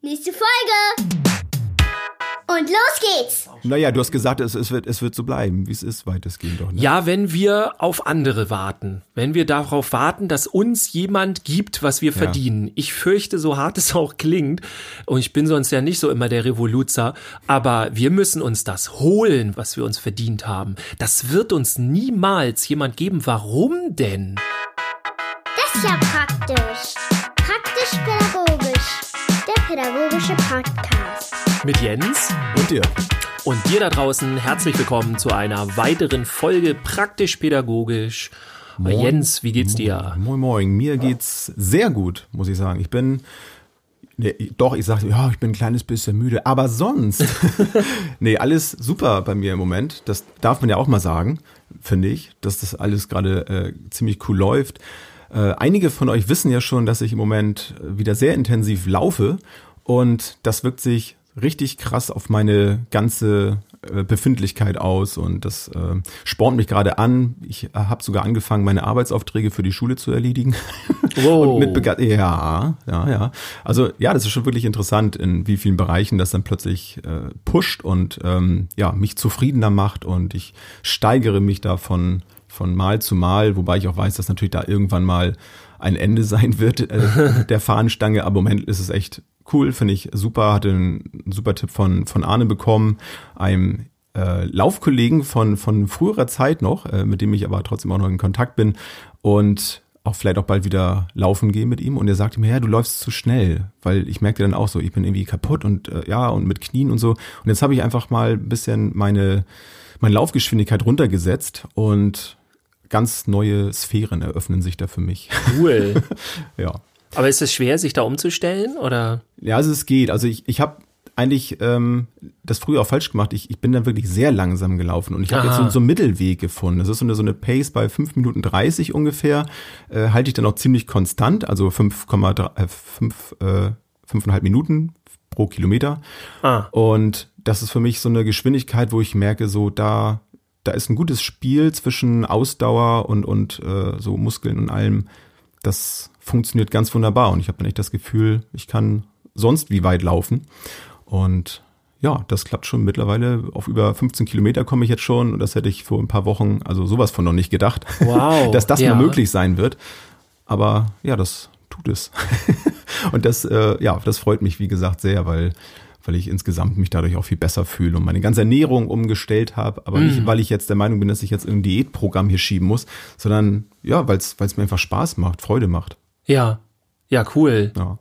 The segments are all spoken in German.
Nächste Folge! Und los geht's! Naja, du hast gesagt, es, es, wird, es wird so bleiben, wie es ist, weitestgehend doch. Ne? Ja, wenn wir auf andere warten. Wenn wir darauf warten, dass uns jemand gibt, was wir verdienen. Ich fürchte, so hart es auch klingt, und ich bin sonst ja nicht so immer der Revoluzer, aber wir müssen uns das holen, was wir uns verdient haben. Das wird uns niemals jemand geben. Warum denn? Das ist ja praktisch. Podcast. Mit Jens Und dir? und dir da draußen herzlich willkommen zu einer weiteren Folge Praktisch-pädagogisch. Moin. Jens, wie geht's dir? Moin, moin. Mir geht's sehr gut, muss ich sagen. Ich bin, nee, doch, ich sage, ja, ich bin ein kleines bisschen müde, aber sonst, nee, alles super bei mir im Moment. Das darf man ja auch mal sagen, finde ich, dass das alles gerade äh, ziemlich cool läuft. Äh, einige von euch wissen ja schon, dass ich im Moment äh, wieder sehr intensiv laufe und das wirkt sich richtig krass auf meine ganze äh, Befindlichkeit aus und das äh, spornt mich gerade an. Ich äh, habe sogar angefangen, meine Arbeitsaufträge für die Schule zu erledigen. Wow. und mit Bega ja, ja, ja. Also ja, das ist schon wirklich interessant, in wie vielen Bereichen das dann plötzlich äh, pusht und ähm, ja mich zufriedener macht und ich steigere mich da von von Mal zu Mal, wobei ich auch weiß, dass natürlich da irgendwann mal ein Ende sein wird äh, der Fahnenstange. Aber im Moment ist es echt cool, finde ich super. Hatte einen super Tipp von, von Arne bekommen, einem äh, Laufkollegen von, von früherer Zeit noch, äh, mit dem ich aber trotzdem auch noch in Kontakt bin und auch vielleicht auch bald wieder laufen gehen mit ihm. Und er sagte mir, ja, du läufst zu schnell, weil ich merkte dann auch so, ich bin irgendwie kaputt und äh, ja, und mit Knien und so. Und jetzt habe ich einfach mal ein bisschen meine, meine Laufgeschwindigkeit runtergesetzt und ganz neue Sphären eröffnen sich da für mich. Cool. ja. Aber ist es schwer, sich da umzustellen oder? Ja, also es geht. Also ich, ich habe eigentlich ähm, das früher auch falsch gemacht. Ich, ich bin dann wirklich sehr langsam gelaufen und ich habe jetzt so, so einen Mittelweg gefunden. Das ist so eine, so eine Pace bei 5 Minuten 30 ungefähr. Äh, halte ich dann auch ziemlich konstant, also 5,3 äh, 5, äh, 5,5 Minuten pro Kilometer. Ah, Und das ist für mich so eine Geschwindigkeit, wo ich merke, so da, da ist ein gutes Spiel zwischen Ausdauer und, und äh, so Muskeln und allem. Das funktioniert ganz wunderbar. Und ich habe dann echt das Gefühl, ich kann sonst wie weit laufen. Und ja, das klappt schon mittlerweile. Auf über 15 Kilometer komme ich jetzt schon. Und das hätte ich vor ein paar Wochen, also sowas von noch nicht gedacht, Wow, dass das ja. mal möglich sein wird. Aber ja, das tut es. und das, äh, ja, das freut mich, wie gesagt, sehr, weil, weil ich insgesamt mich dadurch auch viel besser fühle und meine ganze Ernährung umgestellt habe. Aber Mhm. nicht, weil ich jetzt der Meinung bin, dass ich jetzt irgendein Diätprogramm hier schieben muss, sondern ja, weil es mir einfach Spaß macht, Freude macht. ja. Ja, cool. Ja.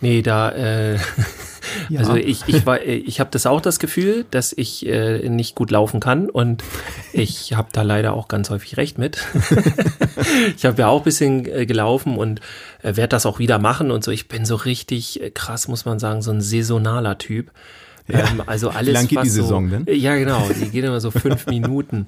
Nee, da, äh, Ja. also ich, ich war, ich habe das auch das Gefühl, dass ich äh, nicht gut laufen kann und ich habe da leider auch ganz häufig recht mit. ich habe ja auch ein bisschen äh, gelaufen und äh, werde das auch wieder machen und so. Ich bin so richtig äh, krass, muss man sagen, so ein saisonaler Typ. Ähm, also alles, lang geht was die Saison so, denn? Ja, genau. Die geht immer so fünf Minuten.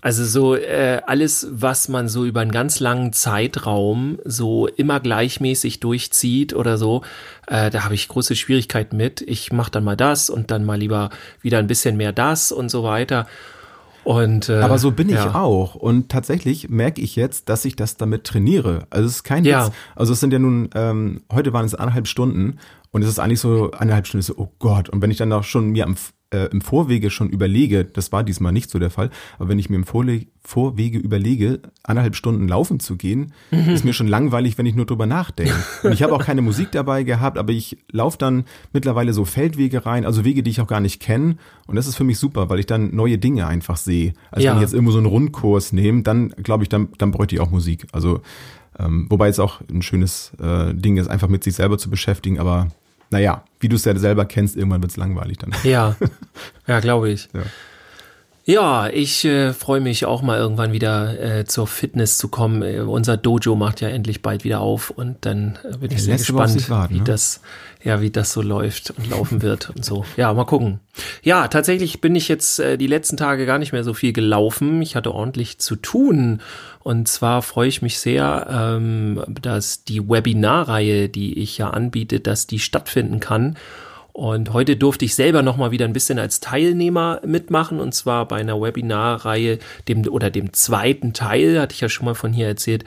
Also so äh, alles, was man so über einen ganz langen Zeitraum so immer gleichmäßig durchzieht oder so, äh, da habe ich große Schwierigkeiten mit. Ich mache dann mal das und dann mal lieber wieder ein bisschen mehr das und so weiter. Und äh, Aber so bin ich ja. auch. Und tatsächlich merke ich jetzt, dass ich das damit trainiere. Also es ist kein Ja. Witz. Also es sind ja nun, ähm, heute waren es eineinhalb Stunden und es ist eigentlich so eineinhalb Stunden so, oh Gott. Und wenn ich dann auch schon mir am, äh, im Vorwege schon überlege, das war diesmal nicht so der Fall, aber wenn ich mir im Vorle Vorwege überlege, eineinhalb Stunden laufen zu gehen, Mhm. ist mir schon langweilig, wenn ich nur drüber nachdenke. Und ich habe auch keine Musik dabei gehabt, aber ich laufe dann mittlerweile so Feldwege rein, also Wege, die ich auch gar nicht kenne. Und das ist für mich super, weil ich dann neue Dinge einfach sehe. Also Ja. wenn ich jetzt irgendwo so einen Rundkurs nehme, dann glaube ich, dann, dann bräuchte ich auch Musik. Also ähm, wobei es auch ein schönes äh, Ding ist, einfach mit sich selber zu beschäftigen, aber naja, wie du es ja selber kennst, irgendwann wird es langweilig dann. Ja, ja, glaube ich. Ja. Ja, ich äh, freue mich auch mal irgendwann wieder äh, zur Fitness zu kommen. Äh, unser Dojo macht ja endlich bald wieder auf und dann äh, bin ich sehr gespannt, warten, wie ne? das, ja, wie das so läuft und laufen wird und so. Ja, mal gucken. Ja, tatsächlich bin ich jetzt äh, die letzten Tage gar nicht mehr so viel gelaufen. Ich hatte ordentlich zu tun und zwar freue ich mich sehr, ähm, dass die Webinarreihe, die ich ja anbiete, dass die stattfinden kann. Und heute durfte ich selber noch mal wieder ein bisschen als Teilnehmer mitmachen und zwar bei einer Webinarreihe, dem oder dem zweiten Teil, hatte ich ja schon mal von hier erzählt,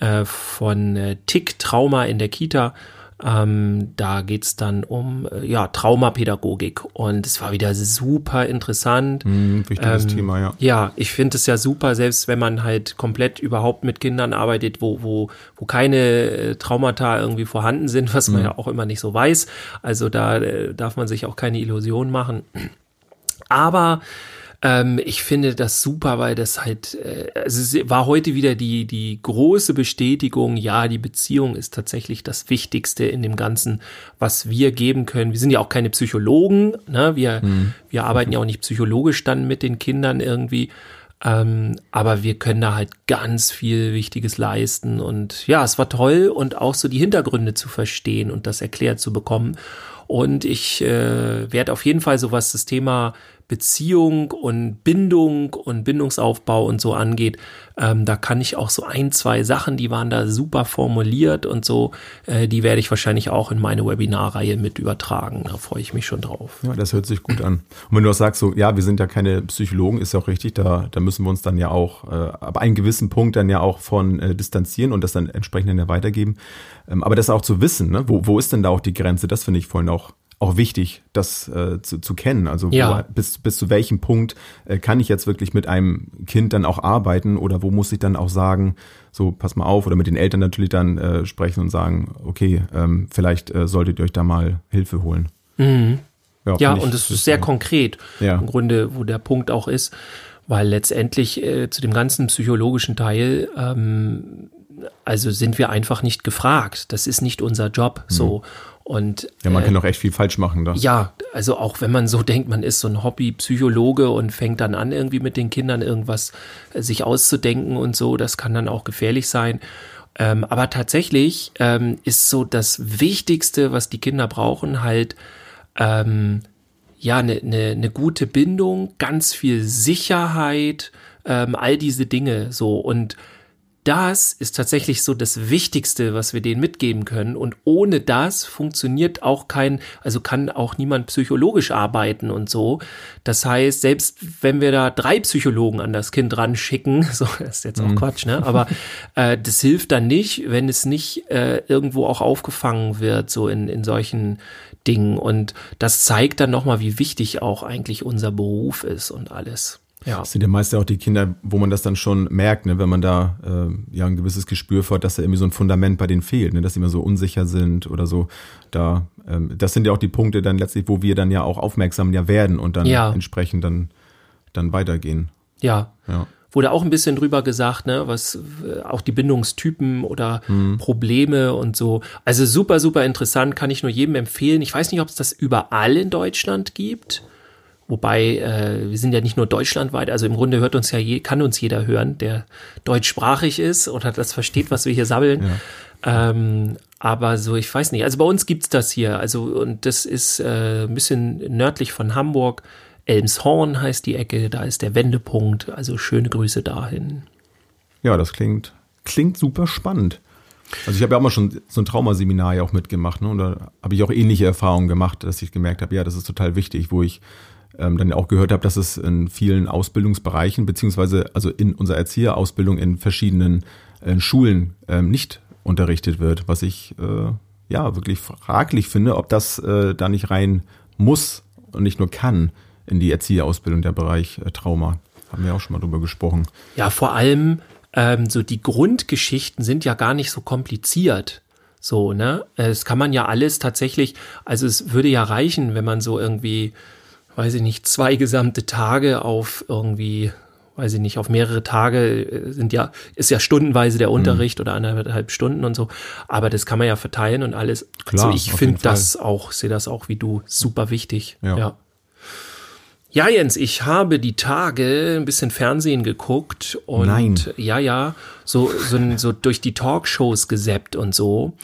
äh, von äh, Tick Trauma in der Kita. Ähm, da geht's dann um äh, ja, Traumapädagogik und es war wieder super interessant. Hm, wichtiges Ähm, Thema, ja. Ja, ich finde es ja super, selbst wenn man halt komplett überhaupt mit Kindern arbeitet, wo, wo, wo keine äh, Traumata irgendwie vorhanden sind, was man ja auch immer nicht so weiß. Also da äh, darf man sich auch keine Illusionen machen. Aber ähm, ich finde das super, weil das halt, äh, also es war heute wieder die, die große Bestätigung, ja, die Beziehung ist tatsächlich das Wichtigste in dem Ganzen, was wir geben können. Wir sind ja auch keine Psychologen, ne? wir, wir arbeiten ja auch nicht psychologisch dann mit den Kindern irgendwie. Ähm, aber wir können da halt ganz viel Wichtiges leisten und ja, es war toll und auch so die Hintergründe zu verstehen und das erklärt zu bekommen. Und ich äh, werde auf jeden Fall so was das Thema Beziehung und Bindung und Bindungsaufbau und so angeht, ähm, da kann ich auch so ein, zwei Sachen, die waren da super formuliert und so, äh, die werde ich wahrscheinlich auch in meine Webinarreihe mit übertragen. Da freue ich mich schon drauf. Ja, das hört sich gut an. Und wenn du auch sagst, so, ja, wir sind ja keine Psychologen, ist ja auch richtig, da, da müssen wir uns dann ja auch äh, ab einem gewissen Punkt dann ja auch von äh, distanzieren und das dann entsprechend dann ja weitergeben. Ähm, aber das auch zu wissen, ne? wo, wo ist denn da auch die Grenze, das finde ich vorhin auch auch wichtig, das äh, zu, zu kennen. Also Ja. wo, bis, bis zu welchem Punkt äh, kann ich jetzt wirklich mit einem Kind dann auch arbeiten oder wo muss ich dann auch sagen, so pass mal auf oder mit den Eltern natürlich dann äh, sprechen und sagen, okay, ähm, vielleicht äh, solltet ihr euch da mal Hilfe holen. Mhm. Ja, ich- und es ist sehr konkret, Ja. im Grunde, wo der Punkt auch ist, weil letztendlich äh, zu dem ganzen psychologischen Teil, ähm, also sind wir einfach nicht gefragt. Das ist nicht unser Job so. Und. Ja, man äh, kann auch echt viel falsch machen da. ja, also auch wenn man so denkt, man ist so ein Hobby-Psychologe und fängt dann an, irgendwie mit den Kindern irgendwas äh, sich auszudenken und so, das kann dann auch gefährlich sein. Ähm, aber tatsächlich ähm, ist so das Wichtigste, was die Kinder brauchen, halt ähm, ja eine ne, ne gute Bindung, ganz viel Sicherheit, ähm, all diese Dinge so und das ist tatsächlich so das Wichtigste, was wir denen mitgeben können. Und ohne das funktioniert auch kein, also kann auch niemand psychologisch arbeiten und so. Das heißt, selbst wenn wir da drei Psychologen an das Kind ranschicken, so das ist jetzt auch Quatsch, ne? Aber äh, das hilft dann nicht, wenn es nicht äh, irgendwo auch aufgefangen wird, so in, in solchen Dingen. Und das zeigt dann nochmal, wie wichtig auch eigentlich unser Beruf ist und alles. Ja. Das sind ja meist ja auch die Kinder, wo man das dann schon merkt, ne, wenn man da äh, ja ein gewisses Gespür für hat, dass da irgendwie so ein Fundament bei denen fehlt, ne, dass sie immer so unsicher sind oder so. Da, ähm, das sind ja auch die Punkte dann letztlich, wo wir dann ja auch aufmerksam ja werden und dann Ja. entsprechend dann, dann weitergehen. Ja. Ja. Wurde auch ein bisschen drüber gesagt, ne, was äh, auch die Bindungstypen oder Probleme und so. Also super, super interessant, kann ich nur jedem empfehlen. Ich weiß nicht, ob es das überall in Deutschland gibt. Wobei, äh, wir sind ja nicht nur deutschlandweit, also im Grunde hört uns ja je, kann uns jeder hören, der deutschsprachig ist oder das versteht, was wir hier sabbeln. Ähm, aber so, ich weiß nicht. Also bei uns gibt's das hier. Also, und das ist äh, ein bisschen nördlich von Hamburg. Elmshorn heißt die Ecke, da ist der Wendepunkt. Also schöne Grüße dahin. Ja, das klingt, klingt super spannend. Also ich habe ja auch mal schon so ein Traumaseminar ja auch mitgemacht, ne? Und da habe ich auch ähnliche Erfahrungen gemacht, dass ich gemerkt habe, ja, das ist total wichtig, wo ich ähm, dann auch gehört habe, dass es in vielen Ausbildungsbereichen, beziehungsweise also in unserer Erzieherausbildung in verschiedenen äh, Schulen ähm, nicht unterrichtet wird, was ich äh, ja wirklich fraglich finde, ob das äh, da nicht rein muss und nicht nur kann in die Erzieherausbildung der Bereich äh, Trauma. Haben wir auch schon mal drüber gesprochen. Ja, vor allem ähm, so die Grundgeschichten sind ja gar nicht so kompliziert. So, ne? Es kann man ja alles tatsächlich, also es würde ja reichen, wenn man so irgendwie, weiß ich nicht, zwei gesamte Tage auf irgendwie, weiß ich nicht, auf mehrere Tage äh, sind ja, ist ja stundenweise der Unterricht oder anderthalb Stunden und so. Aber das kann man ja verteilen und alles. Klar, also ich finde das auch, sehe das auch wie du, super wichtig. Ja. ja. Ja, Jens, ich habe die Tage ein bisschen Fernsehen geguckt und Nein. ja, ja, so, so, so durch die Talkshows gesappt und so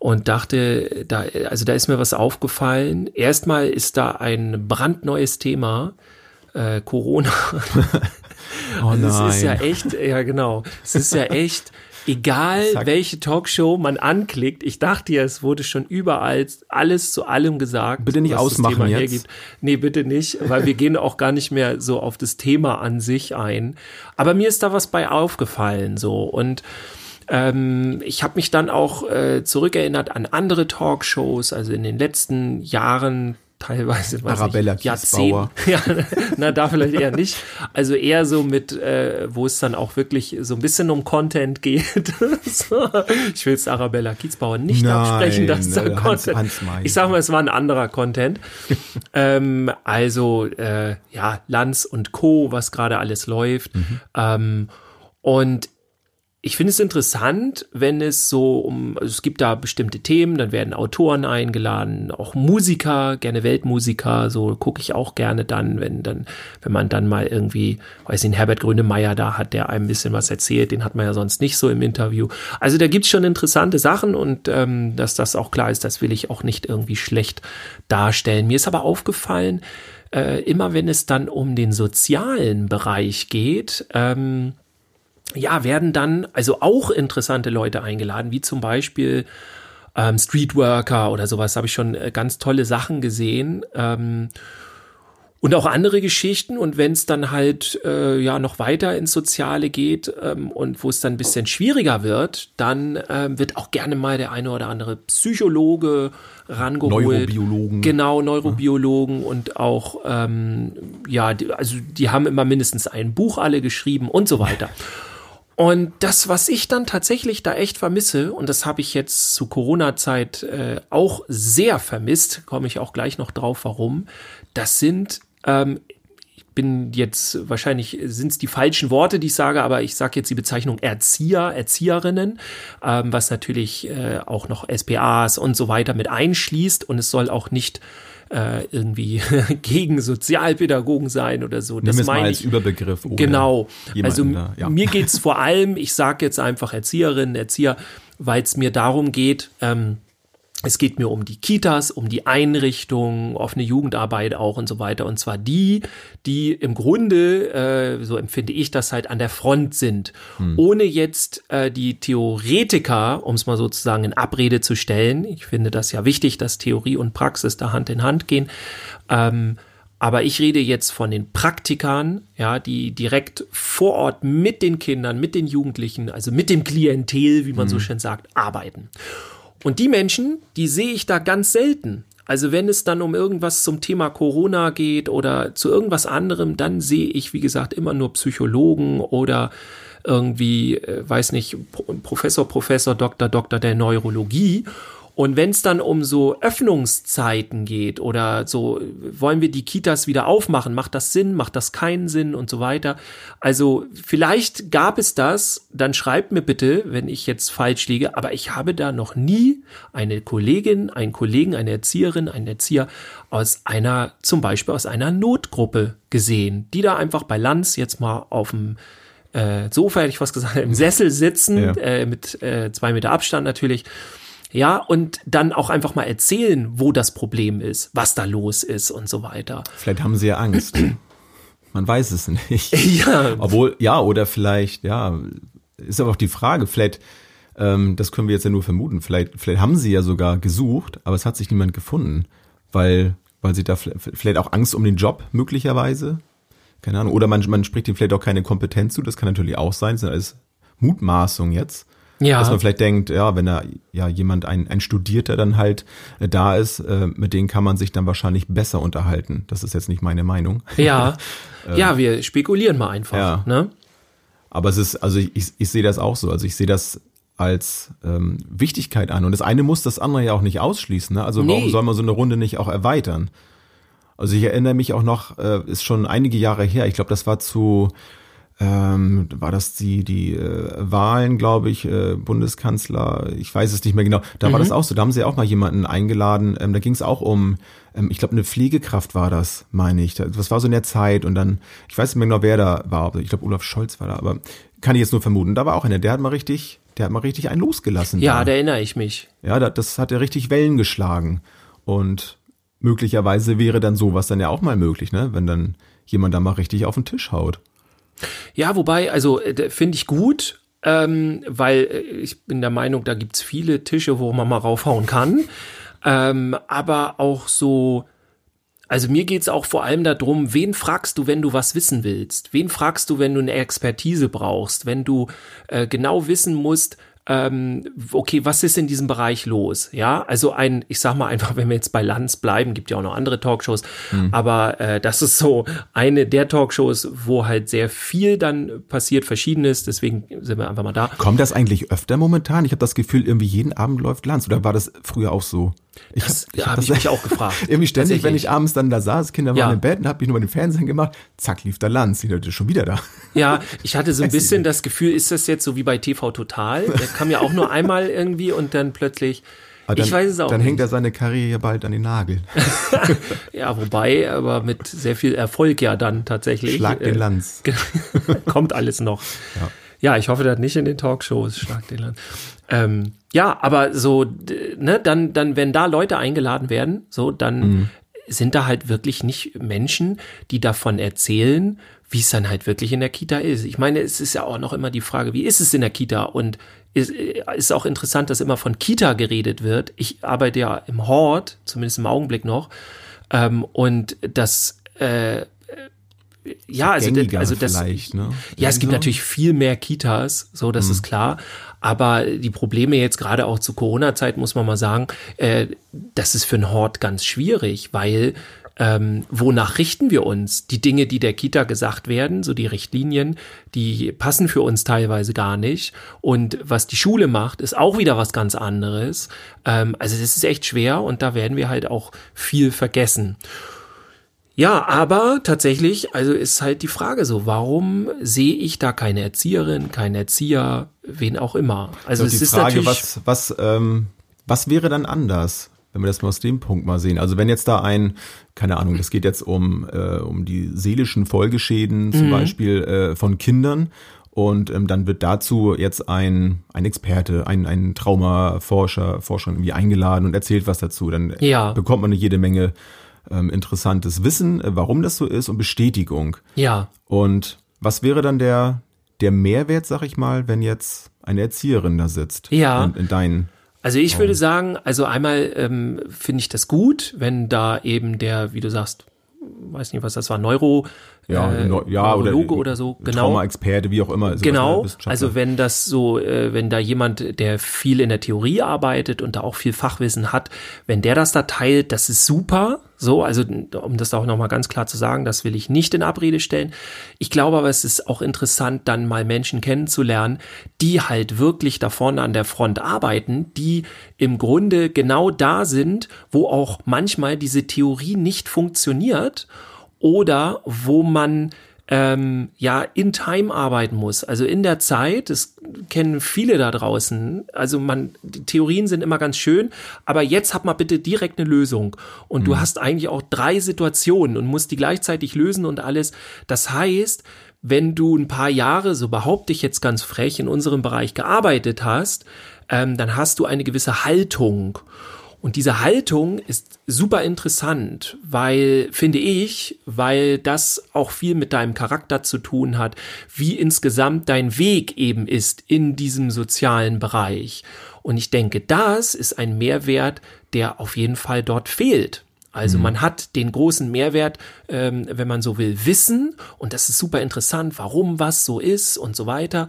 und dachte, da, also da ist mir was aufgefallen. Erstmal ist da ein brandneues Thema, äh, Corona. Oh Also es ist ja echt, ja genau, es ist ja echt, egal Zack. welche Talkshow man anklickt, ich dachte ja, es wurde schon überall alles zu allem gesagt. Bitte nicht was das ausmachen Thema jetzt. hergibt. Nee, bitte nicht, weil wir gehen auch gar nicht mehr so auf das Thema an sich ein. Aber mir ist da was bei aufgefallen so und ähm, ich habe mich dann auch äh, zurückerinnert an andere Talkshows, also in den letzten Jahren teilweise weiß Arabella ich, Jahrzehnten. Ja, na, da vielleicht eher nicht. Also eher so mit, äh, wo es dann auch wirklich so ein bisschen um Content geht. so. Ich will jetzt Arabella Kiesbauer nicht Nein, absprechen, dass da Hans- Content. Hans ich sag mal, es war ein anderer Content. ähm, also äh, ja, Lanz und Co., was gerade alles läuft. Ähm, und ich finde es interessant, wenn es so um, also es gibt da bestimmte Themen, dann werden Autoren eingeladen, auch Musiker, gerne Weltmusiker, so gucke ich auch gerne dann, wenn dann, wenn man dann mal irgendwie, weiß nicht, Herbert Grönemeyer da hat, der einem ein bisschen was erzählt, den hat man ja sonst nicht so im Interview. Also da gibt's schon interessante Sachen und ähm, dass das auch klar ist, das will ich auch nicht irgendwie schlecht darstellen. Mir ist aber aufgefallen, äh, immer wenn es dann um den sozialen Bereich geht, ähm, ja, werden dann also auch interessante Leute eingeladen, wie zum Beispiel ähm, Streetworker oder sowas. Habe ich schon äh, ganz tolle Sachen gesehen. Ähm, und auch andere Geschichten. Und wenn es dann halt äh, ja noch weiter ins Soziale geht ähm, und wo es dann ein bisschen schwieriger wird, dann ähm, wird auch gerne mal der eine oder andere Psychologe rangeholt. Neurobiologen. Genau, Neurobiologen und auch, ähm, ja, die, also die haben immer mindestens ein Buch alle geschrieben und so weiter. Und das, was ich dann tatsächlich da echt vermisse, und das habe ich jetzt zu Corona-Zeit äh, auch sehr vermisst, komme ich auch gleich noch drauf, warum, das sind, ähm, ich bin jetzt, wahrscheinlich sind es die falschen Worte, die ich sage, aber ich sage jetzt die Bezeichnung Erzieher, Erzieherinnen, ähm, was natürlich äh, auch noch SPAs und so weiter mit einschließt. Und es soll auch nicht äh, irgendwie gegen Sozialpädagogen sein oder so. Nimm es mal meine als ich- Überbegriff. ohne Genau. Also da, ja. mir geht's vor allem, ich sage jetzt einfach Erzieherinnen, Erzieher, weil es mir darum geht, ähm, es geht mir um die Kitas, um die Einrichtungen, offene Jugendarbeit auch und so weiter. Und zwar die, die im Grunde, äh, so empfinde ich das halt, an der Front sind. Ohne jetzt äh, die Theoretiker, um es mal sozusagen in Abrede zu stellen. Ich finde das ja wichtig, dass Theorie und Praxis da Hand in Hand gehen. Ähm, aber ich rede jetzt von den Praktikern, ja, die direkt vor Ort mit den Kindern, mit den Jugendlichen, also mit dem Klientel, wie man so schön sagt, arbeiten. Und die Menschen, die sehe ich da ganz selten. Also wenn es dann um irgendwas zum Thema Corona geht oder zu irgendwas anderem, dann sehe ich, wie gesagt, immer nur Psychologen oder irgendwie, äh, weiß nicht, Pro- Professor, Professor, Doktor, Doktor der Neurologie. Und wenn es dann um so Öffnungszeiten geht oder so, wollen wir die Kitas wieder aufmachen, macht das Sinn, macht das keinen Sinn und so weiter. Also vielleicht gab es das, dann schreibt mir bitte, wenn ich jetzt falsch liege, aber ich habe da noch nie eine Kollegin, einen Kollegen, eine Erzieherin, einen Erzieher aus einer, zum Beispiel aus einer Notgruppe gesehen, die da einfach bei Lanz jetzt mal auf dem äh, Sofa, hätte ich was gesagt, im Sessel sitzen, Ja. äh, mit äh, zwei Meter Abstand natürlich. Ja, und dann auch einfach mal erzählen, wo das Problem ist, was da los ist und so weiter. Vielleicht haben sie ja Angst. Man weiß es nicht. Ja, Obwohl, ja, oder vielleicht, ja, ist aber auch die Frage, vielleicht, ähm, das können wir jetzt ja nur vermuten, vielleicht, vielleicht haben sie ja sogar gesucht, aber es hat sich niemand gefunden, weil, weil sie da vielleicht auch Angst um den Job möglicherweise, keine Ahnung, oder man, man spricht ihm vielleicht auch keine Kompetenz zu, das kann natürlich auch sein, das sind alles Mutmaßung jetzt. Ja. Dass man vielleicht denkt, ja, wenn da ja jemand, ein, ein Studierter dann halt äh, da ist, äh, mit denen kann man sich dann wahrscheinlich besser unterhalten. Das ist jetzt nicht meine Meinung. ja, ja, wir spekulieren mal einfach. Ja. Ne? Aber es ist, also ich, ich, ich sehe das auch so. Also ich sehe das als ähm, Wichtigkeit an. Und das eine muss das andere ja auch nicht ausschließen. Ne? Also warum Nee. soll man so eine Runde nicht auch erweitern? Also ich erinnere mich auch noch, äh, ist schon einige Jahre her, ich glaube, das war zu, ähm, war das die, die äh, Wahlen, glaube ich, äh, Bundeskanzler, ich weiß es nicht mehr genau. Da war das auch so, da haben sie auch mal jemanden eingeladen, ähm, da ging es auch um, ähm, ich glaube, eine Pflegekraft war das, meine ich. Das war so in der Zeit und dann, ich weiß nicht mehr genau, wer da war, aber ich glaube, Olaf Scholz war da, aber kann ich jetzt nur vermuten. Da war auch einer, der hat mal richtig, der hat mal richtig einen losgelassen. Ja, da. da erinnere ich mich. Ja, da- das hat ja richtig Wellen geschlagen. Und möglicherweise wäre dann sowas dann ja auch mal möglich, ne? Wenn dann jemand da mal richtig auf den Tisch haut. Ja, wobei, also äh, finde ich gut, ähm, weil äh, ich bin der Meinung, da gibt's viele Tische, wo man mal raufhauen kann. Ähm, aber auch so, also mir geht's auch vor allem darum, wen fragst du, wenn du was wissen willst? Wen fragst du, wenn du eine Expertise brauchst? Wenn du äh, genau wissen musst, ähm, okay, was ist in diesem Bereich los? Ja, also ein, ich sag mal einfach, wenn wir jetzt bei Lanz bleiben, gibt ja auch noch andere Talkshows, mhm. aber äh, das ist so eine der Talkshows, wo halt sehr viel dann passiert, verschiedenes, deswegen sind wir einfach mal da. Kommt das eigentlich öfter momentan? Ich habe das Gefühl, irgendwie jeden Abend läuft Lanz oder war das früher auch so? Ich das habe hab, hab ich mich auch gefragt. irgendwie ständig, wenn ich abends dann da saß, Kinder waren ja. im Bett und habe mich nur mal den Fernsehen gemacht, zack, lief der Lanz, die Leute schon wieder da. Ja, ich hatte so ein bisschen das Gefühl, ist das jetzt so wie bei TV Total? Kam ja auch nur einmal irgendwie und dann plötzlich dann, ich weiß es auch Dann nicht. hängt er seine Karriere bald an den Nagel. ja, wobei, aber mit sehr viel Erfolg ja dann tatsächlich. Schlag den äh, Lanz. Kommt alles noch. Ja. ja, ich hoffe, das nicht in den Talkshows. Schlag den Lanz. Ähm, ja, aber so, ne, dann, dann, wenn da Leute eingeladen werden, so, dann mhm. Sind da halt wirklich nicht Menschen, die davon erzählen, wie es dann halt wirklich in der Kita ist. Ich meine, es ist ja auch noch immer die Frage, wie ist es in der Kita? Und ist, ist auch interessant, dass immer von Kita geredet wird. Ich arbeite ja im Hort, zumindest im Augenblick noch, ähm, und das äh, ja, also, also das, ne? ja, es gibt natürlich viel mehr Kitas, so, das hm. ist klar. Aber die Probleme jetzt gerade auch zu Corona-Zeit muss man mal sagen, äh, das ist für einen Hort ganz schwierig, weil ähm, wonach richten wir uns? Die Dinge, die der Kita gesagt werden, so die Richtlinien, die passen für uns teilweise gar nicht. Und was die Schule macht, ist auch wieder was ganz anderes. Ähm, also das ist echt schwer und da werden wir halt auch viel vergessen. Ja, aber tatsächlich, also ist halt die Frage so, warum sehe ich da keine Erzieherin, keinen Erzieher, wen auch immer? Also es die ist Frage, was, was, ähm, was wäre dann anders? wenn wir das mal aus dem Punkt mal sehen. Also wenn jetzt da ein, keine Ahnung, das geht jetzt um, äh, um die seelischen Folgeschäden zum mhm. Beispiel äh, von Kindern und ähm, dann wird dazu jetzt ein, ein Experte, ein, ein Traumaforscher, Forscher irgendwie eingeladen und erzählt was dazu. Dann ja. bekommt man eine jede Menge ähm, interessantes Wissen, äh, warum das so ist und Bestätigung. Ja. Und was wäre dann der, der Mehrwert, sag ich mal, wenn jetzt eine Erzieherin da sitzt? Ja. In, in deinen also ich würde sagen, also einmal ähm, finde ich das gut, wenn da eben der, wie du sagst, weiß nicht, was das war, Neuro, ja, äh, ja Neurologe oder, oder so, genau. Trauma-Experte, wie auch immer. Also genau, also wenn das so, äh, wenn da jemand, der viel in der Theorie arbeitet und da auch viel Fachwissen hat, wenn der das da teilt, das ist super. So, also um das auch nochmal ganz klar zu sagen, das will ich nicht in Abrede stellen. Ich glaube aber, es ist auch interessant, dann mal Menschen kennenzulernen, die halt wirklich da vorne an der Front arbeiten, die im Grunde genau da sind, wo auch manchmal diese Theorie nicht funktioniert oder wo man ähm, ja in Time arbeiten muss, also in der Zeit. Das kennen viele da draußen. Also man, die Theorien sind immer ganz schön, aber jetzt hat man bitte direkt eine Lösung und mhm. du hast eigentlich auch drei Situationen und musst die gleichzeitig lösen und alles. Das heißt, wenn du ein paar Jahre, so behaupte ich jetzt ganz frech, in unserem Bereich gearbeitet hast, ähm, dann hast du eine gewisse Haltung. Und diese Haltung ist super interessant, weil, finde ich, weil das auch viel mit deinem Charakter zu tun hat, wie insgesamt dein Weg eben ist in diesem sozialen Bereich. Und ich denke, das ist ein Mehrwert, der auf jeden Fall dort fehlt. Also mhm. man hat den großen Mehrwert, ähm, wenn man so will, Wissen und das ist super interessant, warum was so ist und so weiter.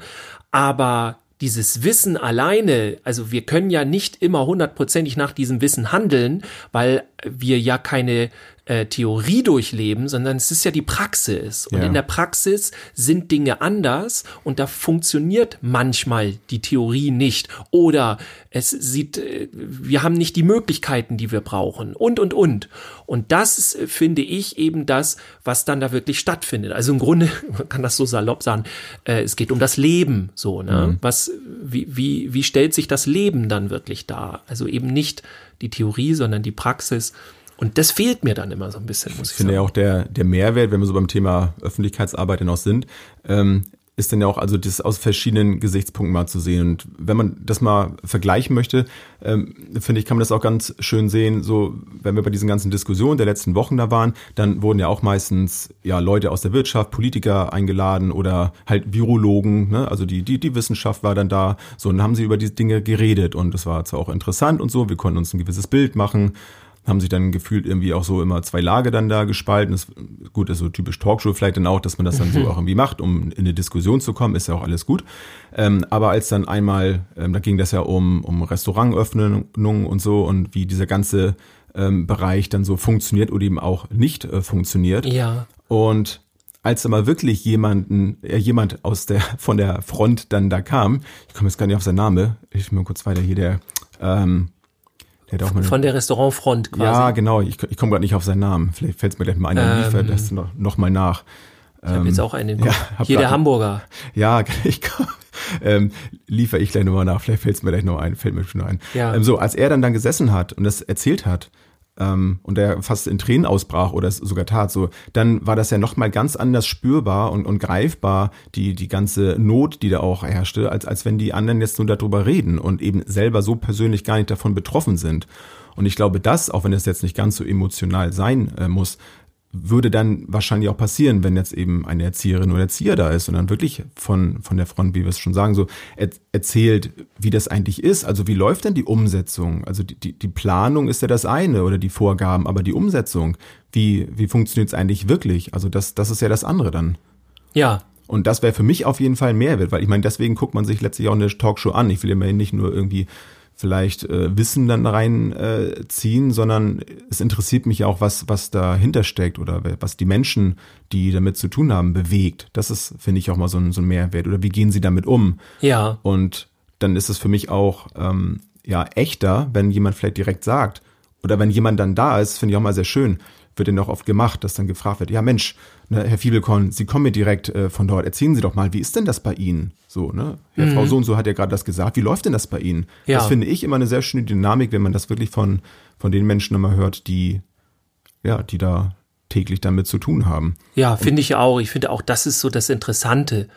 Aber dieses Wissen alleine, also wir können ja nicht immer hundertprozentig nach diesem Wissen handeln, weil wir ja keine äh, Theorie durchleben, sondern es ist ja die Praxis. Und ja. in der Praxis sind Dinge anders und da funktioniert manchmal die Theorie nicht. Oder es sieht, äh, wir haben nicht die Möglichkeiten, die wir brauchen. Und, und, und. Und das ist, äh, finde ich, eben das, was dann da wirklich stattfindet. Also im Grunde, man kann das so salopp sagen, äh, es geht um das Leben, so, ne? Mhm. Was, wie, wie, wie stellt sich das Leben dann wirklich dar? Also eben nicht die Theorie, sondern die Praxis. Und das fehlt mir dann immer so ein bisschen, muss ich, ich finde ja auch der, der Mehrwert, wenn wir so beim Thema Öffentlichkeitsarbeit noch sind, ähm, ist dann ja auch also das aus verschiedenen Gesichtspunkten mal zu sehen. Und wenn man das mal vergleichen möchte, ähm, finde ich, kann man das auch ganz schön sehen. So, wenn wir bei diesen ganzen Diskussionen der letzten Wochen da waren, dann wurden ja auch meistens ja Leute aus der Wirtschaft, Politiker eingeladen oder halt Virologen, ne? also die, die, die Wissenschaft war dann da. So, und dann haben sie über diese Dinge geredet und das war zwar auch interessant und so, wir konnten uns ein gewisses Bild machen. Haben sich dann gefühlt irgendwie auch so immer zwei Lager dann da gespalten. Das, gut, das ist so typisch Talkshow vielleicht dann auch, dass man das dann so auch irgendwie macht, um in eine Diskussion zu kommen, ist ja auch alles gut. Ähm, aber als dann einmal, ähm, da ging das ja um, um Restaurantöffnungen und so und wie dieser ganze ähm, Bereich dann so funktioniert oder eben auch nicht äh, funktioniert. Ja. Und als dann mal wirklich jemanden, äh, jemand aus der, von der Front dann da kam, ich komme jetzt gar nicht auf seinen Name, ich mal kurz weiter hier, der, ähm, der auch Von der Restaurantfront quasi. ja, genau, ich, ich komme gerade nicht auf seinen Namen, vielleicht fällt es mir gleich mal ein, dann Ähm, liefert das noch, noch mal nach. ich habe jetzt auch einen. im ja, Kopf. hab Hier der Hamburger. Ja, ich ähm, liefere ich gleich nochmal nach, vielleicht fällt es mir gleich noch ein, fällt mir schon ein. Ja. Ähm, so, als er dann dann gesessen hat und das erzählt hat, ähm, und er fast in Tränen ausbrach oder es sogar tat, so, dann war das ja nochmal ganz anders spürbar und, und greifbar, die, die ganze Not, die da auch herrschte, als, als wenn die anderen jetzt nur darüber reden und eben selber so persönlich gar nicht davon betroffen sind. Und ich glaube, das, auch wenn es jetzt nicht ganz so emotional sein äh, muss, würde dann wahrscheinlich auch passieren, wenn jetzt eben eine Erzieherin oder Erzieher da ist und dann wirklich von, von der Front, wie wir es schon sagen, so er, erzählt, wie das eigentlich ist. Also wie läuft denn die Umsetzung? Also die, die, die Planung ist ja das eine oder die Vorgaben, aber die Umsetzung, wie, wie funktioniert es eigentlich wirklich? Also das, das ist ja das andere dann. Ja, Und das wäre für mich auf jeden Fall ein Mehrwert, weil ich meine, deswegen guckt man sich letztlich auch eine Talkshow an. Ich will immerhin nicht nur irgendwie vielleicht äh, Wissen dann reinziehen, äh, ziehen, sondern es interessiert mich auch, was, was dahinter steckt oder was die Menschen, die damit zu tun haben, bewegt. Das ist, finde ich, auch mal so ein, so ein Mehrwert. Oder wie gehen sie damit um? ja, Und dann ist es für mich auch ähm, ja echter, wenn jemand vielleicht direkt sagt, oder wenn jemand dann da ist, finde ich auch mal sehr schön, wird dann auch oft gemacht, dass dann gefragt wird, ja Mensch, ne, Herr Fiebelkorn, Sie kommen mir direkt äh, von dort, erzählen Sie doch mal, wie ist denn das bei Ihnen? So, ne? Herr Frau so und so hat ja gerade das gesagt, wie läuft denn das bei Ihnen? Ja. Das finde ich immer eine sehr schöne Dynamik, wenn man das wirklich von, von den Menschen immer hört, die, ja, die da täglich damit zu tun haben. Ja, finde ich auch. Ich finde auch, das ist so das Interessante.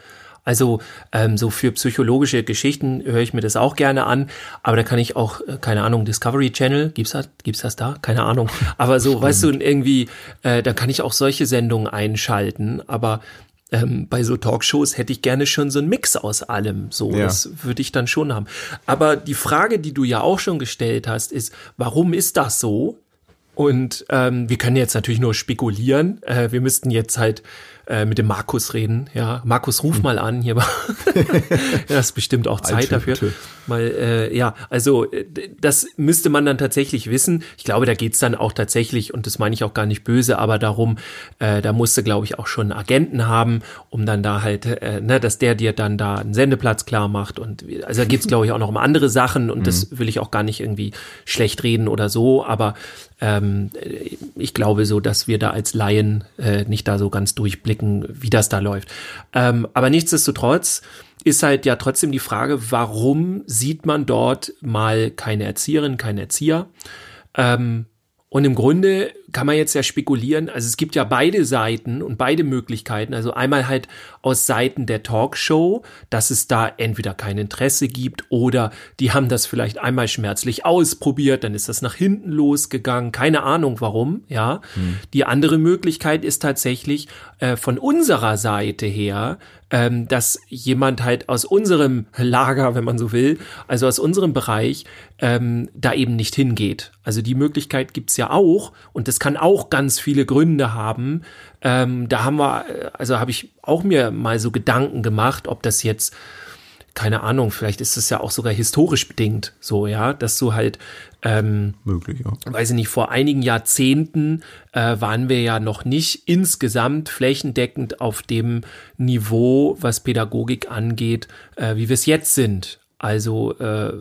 Also ähm, so für psychologische Geschichten höre ich mir das auch gerne an, aber da kann ich auch, äh, keine Ahnung, Discovery Channel, gibt's das, gibt's das da? Keine Ahnung. Aber so, weißt du, irgendwie, äh, da kann ich auch solche Sendungen einschalten, aber ähm, bei so Talkshows hätte ich gerne schon so einen Mix aus allem. So, Ja. das würde ich dann schon haben. Aber die Frage, die du ja auch schon gestellt hast, ist, warum ist das so? Und ähm, wir können jetzt natürlich nur spekulieren. Äh, wir müssten jetzt halt äh, mit dem Markus reden. Ja, Markus, ruf mal an. Hier war das ist bestimmt auch Zeit dafür. Weil, äh, ja, also äh, das müsste man dann tatsächlich wissen. Ich glaube, da geht's dann auch tatsächlich, und das meine ich auch gar nicht böse, aber darum, äh, da musste, glaube ich, auch schon einen Agenten haben, um dann da halt, äh, ne, dass der dir dann da einen Sendeplatz klar macht. Und also da geht's, glaube ich, auch noch um andere Sachen und das will ich auch gar nicht irgendwie schlecht reden oder so, aber ähm, ich glaube so, dass wir da als Laien äh, nicht da so ganz durchblicken, wie das da läuft. Ähm, aber nichtsdestotrotz ist halt ja trotzdem die Frage, warum sieht man dort mal keine Erzieherin, keinen Erzieher? Ähm, und im Grunde kann man jetzt ja spekulieren, also es gibt ja beide Seiten und beide Möglichkeiten. Also einmal halt aus Seiten der Talkshow, dass es da entweder kein Interesse gibt oder die haben das vielleicht einmal schmerzlich ausprobiert, dann ist das nach hinten losgegangen, keine Ahnung warum, ja. Die andere Möglichkeit ist tatsächlich äh, von unserer Seite her, ähm, dass jemand halt aus unserem Lager, wenn man so will, also aus unserem Bereich, ähm, da eben nicht hingeht. Also die Möglichkeit gibt's ja auch und das kann auch ganz viele Gründe haben. Ähm, da haben wir, also habe ich auch mir mal so Gedanken gemacht, ob das jetzt keine Ahnung, vielleicht ist es ja auch sogar historisch bedingt, so, ja, dass du halt, ähm, Möglich, ja. weiß ich nicht, vor einigen Jahrzehnten äh, waren wir ja noch nicht insgesamt flächendeckend auf dem Niveau, was Pädagogik angeht, äh, wie wir es jetzt sind. Also, äh,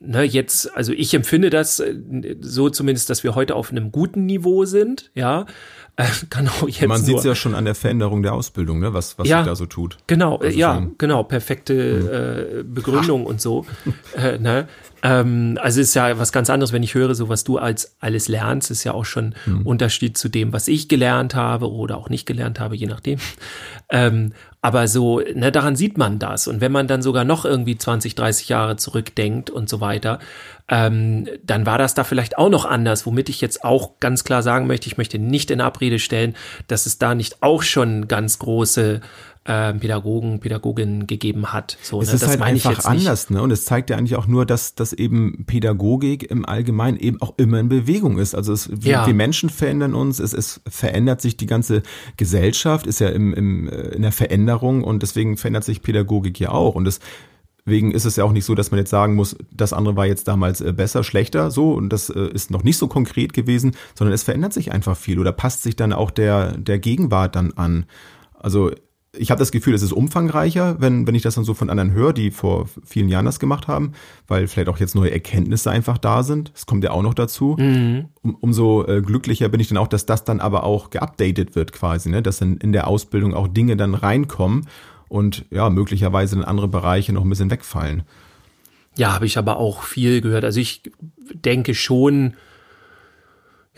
ne, jetzt, also ich empfinde das äh, so zumindest, dass wir heute auf einem guten Niveau sind, ja. Äh, kann auch jetzt Man sieht es ja schon an der Veränderung der Ausbildung, ne? was, was Ja. sich da so tut. Genau, Also ja, schon- genau, perfekte äh, Begründung und so. äh, ne? Ähm, also ist ja was ganz anderes, wenn ich höre, so was du als alles lernst, ist ja auch schon Unterschied zu dem, was ich gelernt habe oder auch nicht gelernt habe, je nachdem. Ähm, aber so, ne, daran sieht man das. Und wenn man dann sogar noch irgendwie 20, 30 Jahre zurückdenkt und so weiter, ähm, dann war das da vielleicht auch noch anders, womit ich jetzt auch ganz klar sagen möchte, ich möchte nicht in Abrede stellen, dass es da nicht auch schon ganz große äh, Pädagogen, Pädagoginnen gegeben hat. So, es ne? ist das halt einfach anders, ne? Und es zeigt ja eigentlich auch nur, dass, dass eben Pädagogik im Allgemeinen eben auch immer in Bewegung ist. Also es, Ja. wir Menschen verändern uns, es, es verändert sich die ganze Gesellschaft, ist ja im, im, äh, in der Veränderung und deswegen verändert sich Pädagogik ja auch. Und deswegen ist es ja auch nicht so, dass man jetzt sagen muss, das andere war jetzt damals äh, besser, schlechter, so und das äh, ist noch nicht so konkret gewesen, sondern es verändert sich einfach viel oder passt sich dann auch der, der Gegenwart dann an. Also ich habe das Gefühl, es ist umfangreicher, wenn, wenn ich das dann so von anderen höre, die vor vielen Jahren das gemacht haben, weil vielleicht auch jetzt neue Erkenntnisse einfach da sind. Das kommt ja auch noch dazu. Um, umso äh, glücklicher bin ich dann auch, dass das dann aber auch geupdatet wird quasi, ne? dass dann in der Ausbildung auch Dinge dann reinkommen und ja, möglicherweise in andere Bereiche noch ein bisschen wegfallen. Ja, habe ich aber auch viel gehört. Also ich denke schon,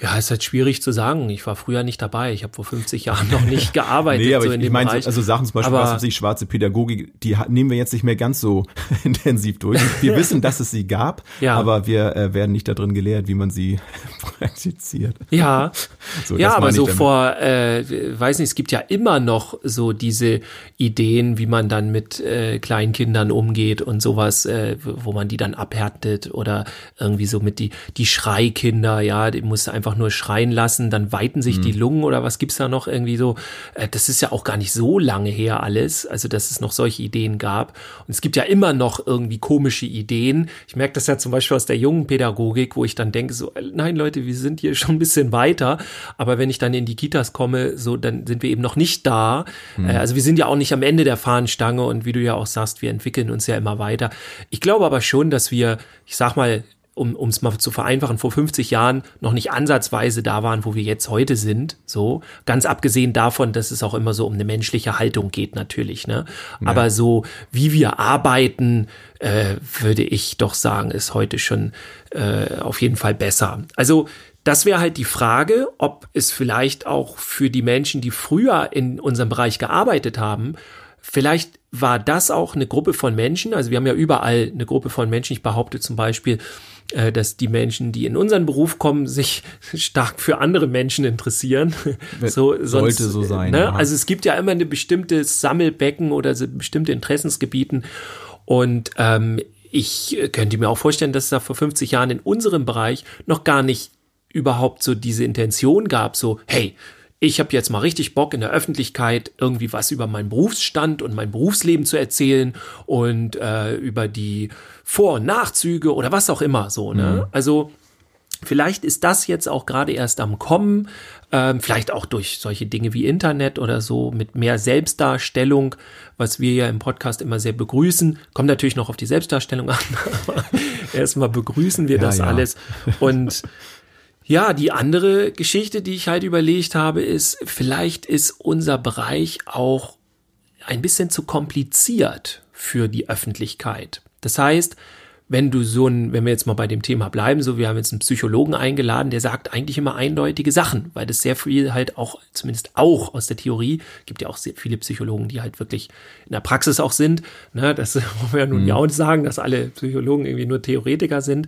ja, ist halt schwierig zu sagen. Ich war früher nicht dabei. Ich habe vor 50 Jahren noch nicht gearbeitet. Nee, aber so ich, ich meine, also Sachen zum Beispiel, was weiß ich, schwarze Pädagogik, die nehmen wir jetzt nicht mehr ganz so intensiv durch. Wir wissen, dass es sie gab, Ja. aber wir äh, werden nicht darin gelehrt, wie man sie praktiziert. Ja, So, ja, aber so damit. vor, äh, weiß nicht, es gibt ja immer noch so diese Ideen, wie man dann mit äh, kleinen Kindern umgeht und sowas, äh, wo man die dann abhärtet oder irgendwie so mit die die Schreikinder, ja, die musst du einfach nur schreien lassen, dann weiten sich Mhm. die Lungen oder was gibt's da noch irgendwie so? Äh, das ist ja auch gar nicht so lange her alles, also dass es noch solche Ideen gab und es gibt ja immer noch irgendwie komische Ideen. Ich merke das ja zum Beispiel aus der jungen Pädagogik, wo ich dann denke so, äh, nein Leute, wir sind hier schon ein bisschen weiter, aber wenn ich dann in die Kitas komme, so dann sind wir eben noch nicht da. Äh, also wir sind ja auch nicht am Ende der Fahnenstange und wie du ja auch sagst, wir entwickeln uns ja immer weiter. Ich glaube aber schon, dass wir, ich sag mal, um es mal zu vereinfachen, vor 50 Jahren noch nicht ansatzweise da waren, wo wir jetzt heute sind. So ganz abgesehen davon, dass es auch immer so um eine menschliche Haltung geht, natürlich. Ne, aber so wie wir arbeiten, äh, würde ich doch sagen, ist heute schon äh, auf jeden Fall besser. Also das wäre halt die Frage, ob es vielleicht auch für die Menschen, die früher in unserem Bereich gearbeitet haben, Vielleicht war das auch eine Gruppe von Menschen, also wir haben ja überall eine Gruppe von Menschen. Ich behaupte zum Beispiel, dass die Menschen, die in unseren Beruf kommen, sich stark für andere Menschen interessieren. So, Sollte so sein, Ne? ja. Also es gibt ja immer eine bestimmte Sammelbecken oder so bestimmte Interessensgebieten. Und ähm, ich äh, könnte mir auch vorstellen, dass es da vor 50 Jahren in unserem Bereich noch gar nicht überhaupt so diese Intention gab, so, hey, ich habe jetzt mal richtig Bock in der Öffentlichkeit irgendwie was über meinen Berufsstand und mein Berufsleben zu erzählen und äh, über die Vor- und Nachzüge oder was auch immer so. Ne? Also Vielleicht ist das jetzt auch gerade erst am Kommen, ähm, vielleicht auch durch solche Dinge wie Internet oder so mit mehr Selbstdarstellung, was wir ja im Podcast immer sehr begrüßen. Kommt natürlich noch auf die Selbstdarstellung an, aber erstmal begrüßen wir Ja, das ja. alles. Und ja, die andere Geschichte, die ich halt überlegt habe, ist, vielleicht ist unser Bereich auch ein bisschen zu kompliziert für die Öffentlichkeit. Das heißt, wenn du so ein, wenn wir jetzt mal bei dem Thema bleiben, so wir haben jetzt einen Psychologen eingeladen, der sagt eigentlich immer eindeutige Sachen, weil das sehr viel halt auch, zumindest auch aus der Theorie, gibt ja auch sehr viele Psychologen, die halt wirklich in der Praxis auch sind. Ne, das wollen wir ja nun ja auch nicht sagen, dass alle Psychologen irgendwie nur Theoretiker sind.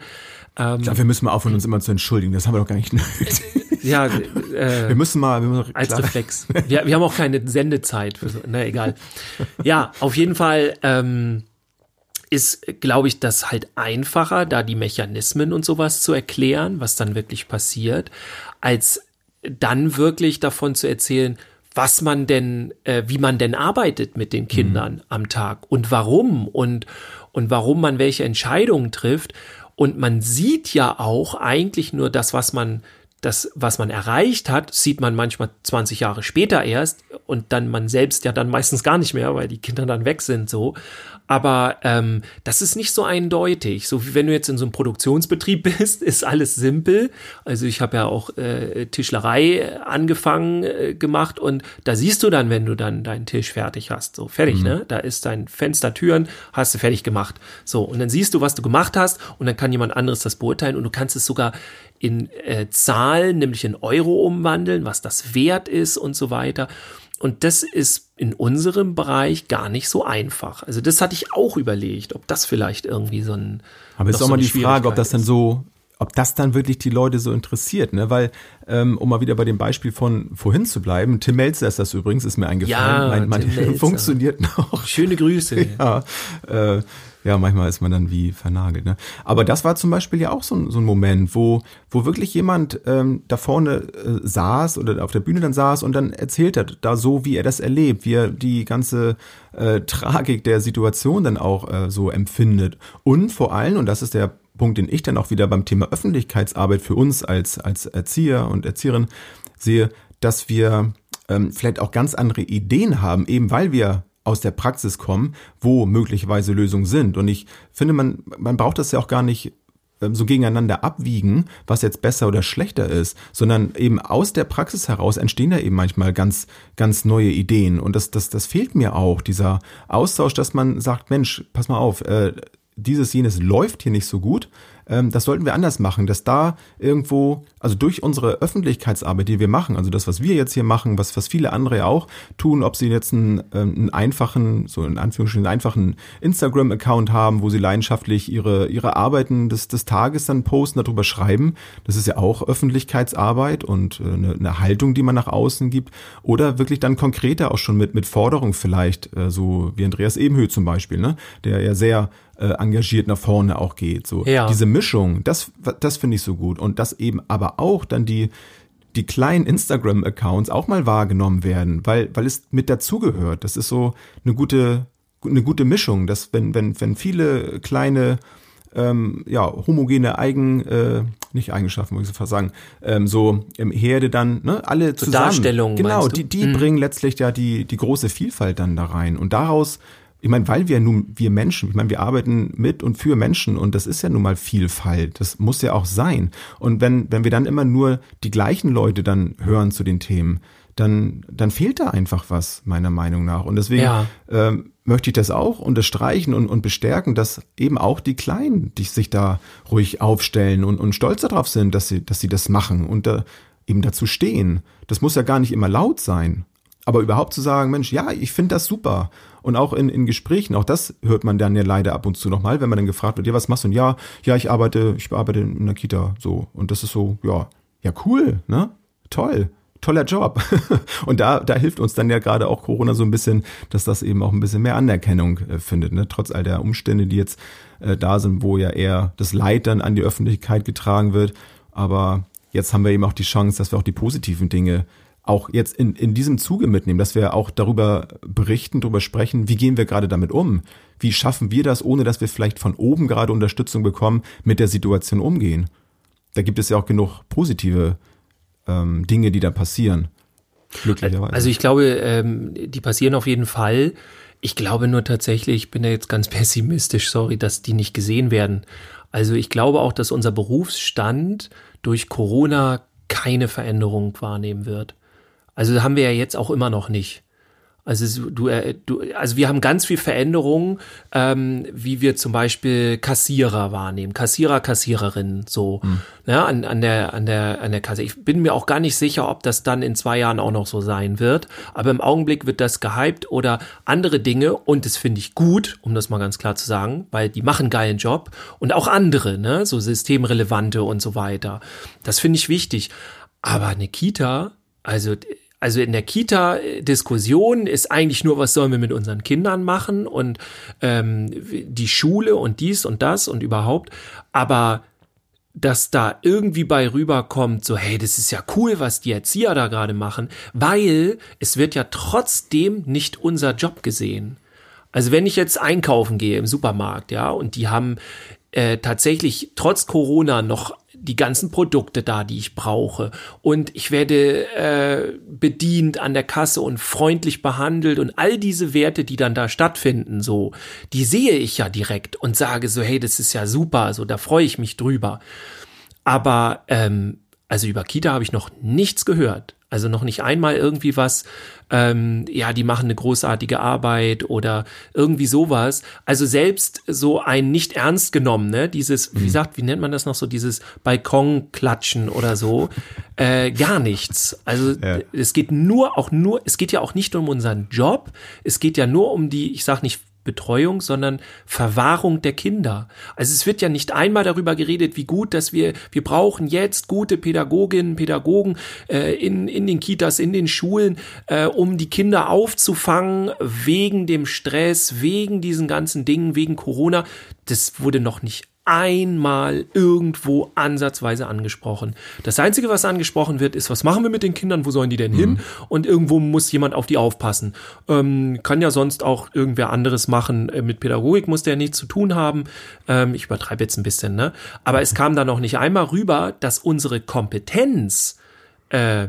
Ähm, Dafür müssen wir aufhören, uns immer zu entschuldigen. Das haben wir doch gar nicht nötig. ja, äh, Wir müssen mal, wir müssen als klar- Reflex. Wir, wir haben auch keine Sendezeit für. Na egal. Ja, auf jeden Fall ähm, ist, glaube ich, das halt einfacher, da die Mechanismen und sowas zu erklären, was dann wirklich passiert, als dann wirklich davon zu erzählen, was man denn, äh, wie man denn arbeitet mit den Kindern am Tag und warum und, und warum man welche Entscheidungen trifft. Und man sieht ja auch eigentlich nur das, was man das, was man erreicht hat, sieht man manchmal 20 Jahre später erst und dann man selbst ja dann meistens gar nicht mehr, weil die Kinder dann weg sind so. Aber ähm, das ist nicht so eindeutig. So wie wenn du jetzt in so einem Produktionsbetrieb bist, ist alles simpel. Also ich habe ja auch äh, Tischlerei angefangen äh, gemacht und da siehst du dann, wenn du dann deinen Tisch fertig hast, so fertig, ne? Da ist dein Fenster, Türen, hast du fertig gemacht. So und dann siehst du, was du gemacht hast und dann kann jemand anderes das beurteilen und du kannst es sogar in äh, Zahlen, nämlich in Euro umwandeln, was das wert ist und so weiter. Und das ist in unserem Bereich gar nicht so einfach. Also das hatte ich auch überlegt, ob das vielleicht irgendwie so ein. Aber ist auch so mal die Frage, ob das dann so ob das dann wirklich die Leute so interessiert, ne? Weil, ähm, um mal wieder bei dem Beispiel von vorhin zu bleiben, Tim Melzer ist das übrigens, ist mir eingefallen. Ja, mein, mein funktioniert noch. Schöne Grüße. ja, äh, ja, manchmal ist man dann wie vernagelt. Ne? Aber das war zum Beispiel ja auch so, ein so ein Moment, wo, wo wirklich jemand ähm, da vorne äh, saß oder auf der Bühne dann saß und dann erzählt hat, da so, wie er das erlebt, wie er die ganze äh, Tragik der Situation dann auch äh, so empfindet. Und vor allem, und das ist der Punkt, den ich dann auch wieder beim Thema Öffentlichkeitsarbeit für uns als, als Erzieher und Erzieherin sehe, dass wir ähm, vielleicht auch ganz andere Ideen haben, eben weil wir aus der Praxis kommen, wo möglicherweise Lösungen sind. Und ich finde, man, man braucht das ja auch gar nicht ähm, so gegeneinander abwiegen, was jetzt besser oder schlechter ist, sondern eben aus der Praxis heraus entstehen ja eben manchmal ganz, ganz neue Ideen. Und das, das, das fehlt mir auch, dieser Austausch, dass man sagt, Mensch, pass mal auf, äh, dieses, jenes läuft hier nicht so gut. Ähm, das sollten wir anders machen, dass da irgendwo, also durch unsere Öffentlichkeitsarbeit, die wir machen, also das, was wir jetzt hier machen, was, was viele andere ja auch tun, ob sie jetzt einen, ähm, einen einfachen, so in Anführungsstrichen, einen einfachen Instagram-Account haben, wo sie leidenschaftlich ihre, ihre Arbeiten des, des Tages dann posten, darüber schreiben. Das ist ja auch Öffentlichkeitsarbeit und äh, eine, eine Haltung, die man nach außen gibt. Oder wirklich dann konkreter auch schon mit, mit Forderung vielleicht, äh, so wie Andreas Ebenhö zum Beispiel, ne? der ja sehr äh, engagiert nach vorne auch geht. So ja. diese Mischung, das, das finde ich so gut. Und dass eben aber auch dann die, die kleinen Instagram-Accounts auch mal wahrgenommen werden, weil, weil es mit dazugehört. Das ist so eine gute, eine gute Mischung, dass wenn, wenn, wenn viele kleine ähm, ja, homogene Eigen, äh, nicht Eigenschaften, muss ich fast sagen, ähm, so im Herde dann, ne, alle so zusammen. Darstellungen, genau, die, die mhm. bringen letztlich ja die, die große Vielfalt dann da rein. Und daraus ich meine, weil wir nun, wir Menschen, ich meine, wir arbeiten mit und für Menschen und das ist ja nun mal Vielfalt. Das muss ja auch sein. Und wenn, wenn wir dann immer nur die gleichen Leute dann hören zu den Themen, dann, dann fehlt da einfach was, meiner Meinung nach. Und deswegen ja. ähm, möchte ich das auch unterstreichen und, und bestärken, dass eben auch die Kleinen, die sich da ruhig aufstellen und, und stolz darauf sind, dass sie, dass sie das machen und da eben dazu stehen. Das muss ja gar nicht immer laut sein. Aber überhaupt zu sagen, Mensch, ja, ich finde das super. Und auch in, in Gesprächen, auch das hört man dann ja leider ab und zu nochmal, wenn man dann gefragt wird, ja, was machst du? Und ja, ja, ich arbeite, ich arbeite in der Kita, so. Und das ist so, ja, ja, cool, ne? Toll. Toller Job. und da, da hilft uns dann ja gerade auch Corona so ein bisschen, dass das eben auch ein bisschen mehr Anerkennung äh, findet, ne? Trotz all der Umstände, die jetzt äh, da sind, wo ja eher das Leid dann an die Öffentlichkeit getragen wird. Aber jetzt haben wir eben auch die Chance, dass wir auch die positiven Dinge auch jetzt in, in diesem Zuge mitnehmen, dass wir auch darüber berichten, darüber sprechen, wie gehen wir gerade damit um? Wie schaffen wir das, ohne dass wir vielleicht von oben gerade Unterstützung bekommen, mit der Situation umgehen? Da gibt es ja auch genug positive ähm, Dinge, die da passieren. Glücklicherweise. Also ich glaube, ähm, die passieren auf jeden Fall. Ich glaube nur tatsächlich, ich bin da jetzt ganz pessimistisch, sorry, dass die nicht gesehen werden. Also ich glaube auch, dass unser Berufsstand durch Corona keine Veränderung wahrnehmen wird. Also haben wir ja jetzt auch immer noch nicht. Also du, äh, du, also wir haben ganz viel Veränderungen, ähm, wie wir zum Beispiel Kassierer wahrnehmen, Kassierer, Kassiererinnen, so hm. ne, an, an der an der an der Kasse. Ich bin mir auch gar nicht sicher, ob das dann in zwei Jahren auch noch so sein wird. Aber im Augenblick wird das gehypt oder andere Dinge und das finde ich gut, um das mal ganz klar zu sagen, weil die machen geilen Job und auch andere, ne, so systemrelevante und so weiter. Das finde ich wichtig. Aber eine Kita, also also in der Kita-Diskussion ist eigentlich nur, was sollen wir mit unseren Kindern machen und ähm, die Schule und dies und das und überhaupt. Aber dass da irgendwie bei rüberkommt, so, hey, das ist ja cool, was die Erzieher da gerade machen, weil es wird ja trotzdem nicht unser Job gesehen. Also wenn ich jetzt einkaufen gehe im Supermarkt, ja, und die haben äh, tatsächlich trotz Corona noch die ganzen Produkte da, die ich brauche. Und ich werde äh, bedient an der Kasse und freundlich behandelt und all diese Werte, die dann da stattfinden, so, die sehe ich ja direkt und sage so, hey, das ist ja super, so, da freue ich mich drüber. Aber ähm, also über Kita habe ich noch nichts gehört. Also noch nicht einmal irgendwie was, ähm, ja, die machen eine großartige Arbeit oder irgendwie sowas. Also selbst so ein nicht ernst genommen, ne, dieses, wie gesagt, wie nennt man das noch so, dieses Balkonklatschen oder so, äh, gar nichts. Also Ja. es geht nur, auch nur, es geht ja auch nicht um unseren Job, es geht ja nur um die, ich sag nicht Betreuung, sondern Verwahrung der Kinder. Also es wird ja nicht einmal darüber geredet, wie gut, dass wir, wir brauchen jetzt gute Pädagoginnen, Pädagogen äh, in, in den Kitas, in den Schulen, äh, um die Kinder aufzufangen wegen dem Stress, wegen diesen ganzen Dingen, wegen Corona. Das wurde noch nicht einmal irgendwo ansatzweise angesprochen. Das Einzige, was angesprochen wird, ist, was machen wir mit den Kindern, wo sollen die denn hin? Und irgendwo muss jemand auf die aufpassen. Ähm, kann ja sonst auch irgendwer anderes machen. Äh, Mit Pädagogik muss der nichts zu tun haben. Ähm, ich übertreibe jetzt ein bisschen, ne? Aber es kam da noch nicht einmal rüber, dass unsere Kompetenz äh,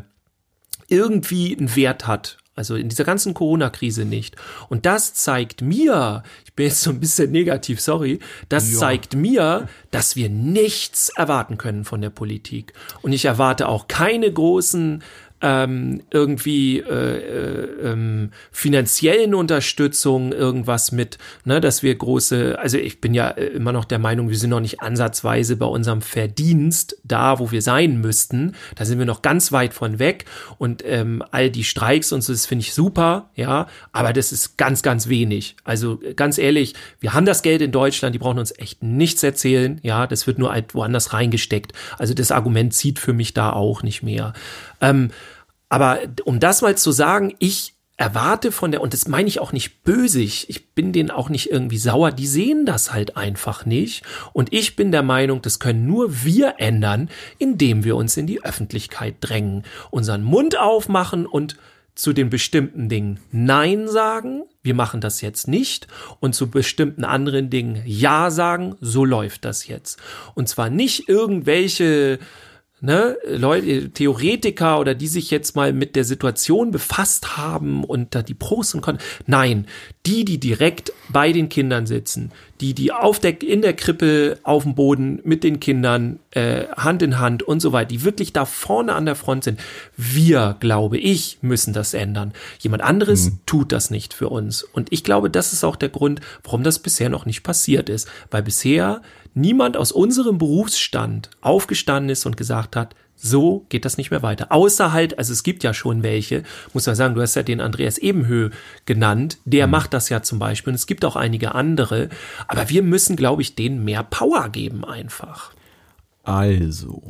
irgendwie einen Wert hat. Also in dieser ganzen Corona-Krise nicht. Und das zeigt mir, ich bin jetzt so ein bisschen negativ, sorry, das Ja. zeigt mir, dass wir nichts erwarten können von der Politik. Und ich erwarte auch keine großen ähm, irgendwie äh, äh, ähm, finanziellen Unterstützung, irgendwas mit, ne, dass wir große, also ich bin ja äh, immer noch der Meinung, wir sind noch nicht ansatzweise bei unserem Verdienst da, wo wir sein müssten. Da sind wir noch ganz weit von weg und ähm, all die Streiks und so, das finde ich super, ja, aber das ist ganz, ganz wenig. Also äh, ganz ehrlich, wir haben das Geld in Deutschland, die brauchen uns echt nichts erzählen, ja, das wird nur halt woanders reingesteckt. Also das Argument zieht für mich da auch nicht mehr. Ähm, aber um das mal zu sagen, ich erwarte von der, und das meine ich auch nicht bösig, ich bin denen auch nicht irgendwie sauer, die sehen das halt einfach nicht. Und ich bin der Meinung, das können nur wir ändern, indem wir uns in die Öffentlichkeit drängen, unseren Mund aufmachen und zu den bestimmten Dingen Nein sagen, wir machen das jetzt nicht, und zu bestimmten anderen Dingen Ja sagen, so läuft das jetzt. Und zwar nicht irgendwelche ne, Leute, Theoretiker oder die sich jetzt mal mit der Situation befasst haben und da die Pros und Cons. Nein, die, die direkt bei den Kindern sitzen, die, die auf der, in der Krippe auf dem Boden mit den Kindern äh, Hand in Hand und so weiter, die wirklich da vorne an der Front sind. Wir, glaube ich, müssen das ändern. Jemand anderes tut das nicht für uns. Und ich glaube, das ist auch der Grund, warum das bisher noch nicht passiert ist. Weil bisher niemand aus unserem Berufsstand aufgestanden ist und gesagt hat, so geht das nicht mehr weiter. Außer halt, also es gibt ja schon welche, muss man sagen, du hast ja den Andreas Ebenhö genannt, der macht das ja zum Beispiel und es gibt auch einige andere, aber wir müssen, glaube ich, denen mehr Power geben einfach. Also,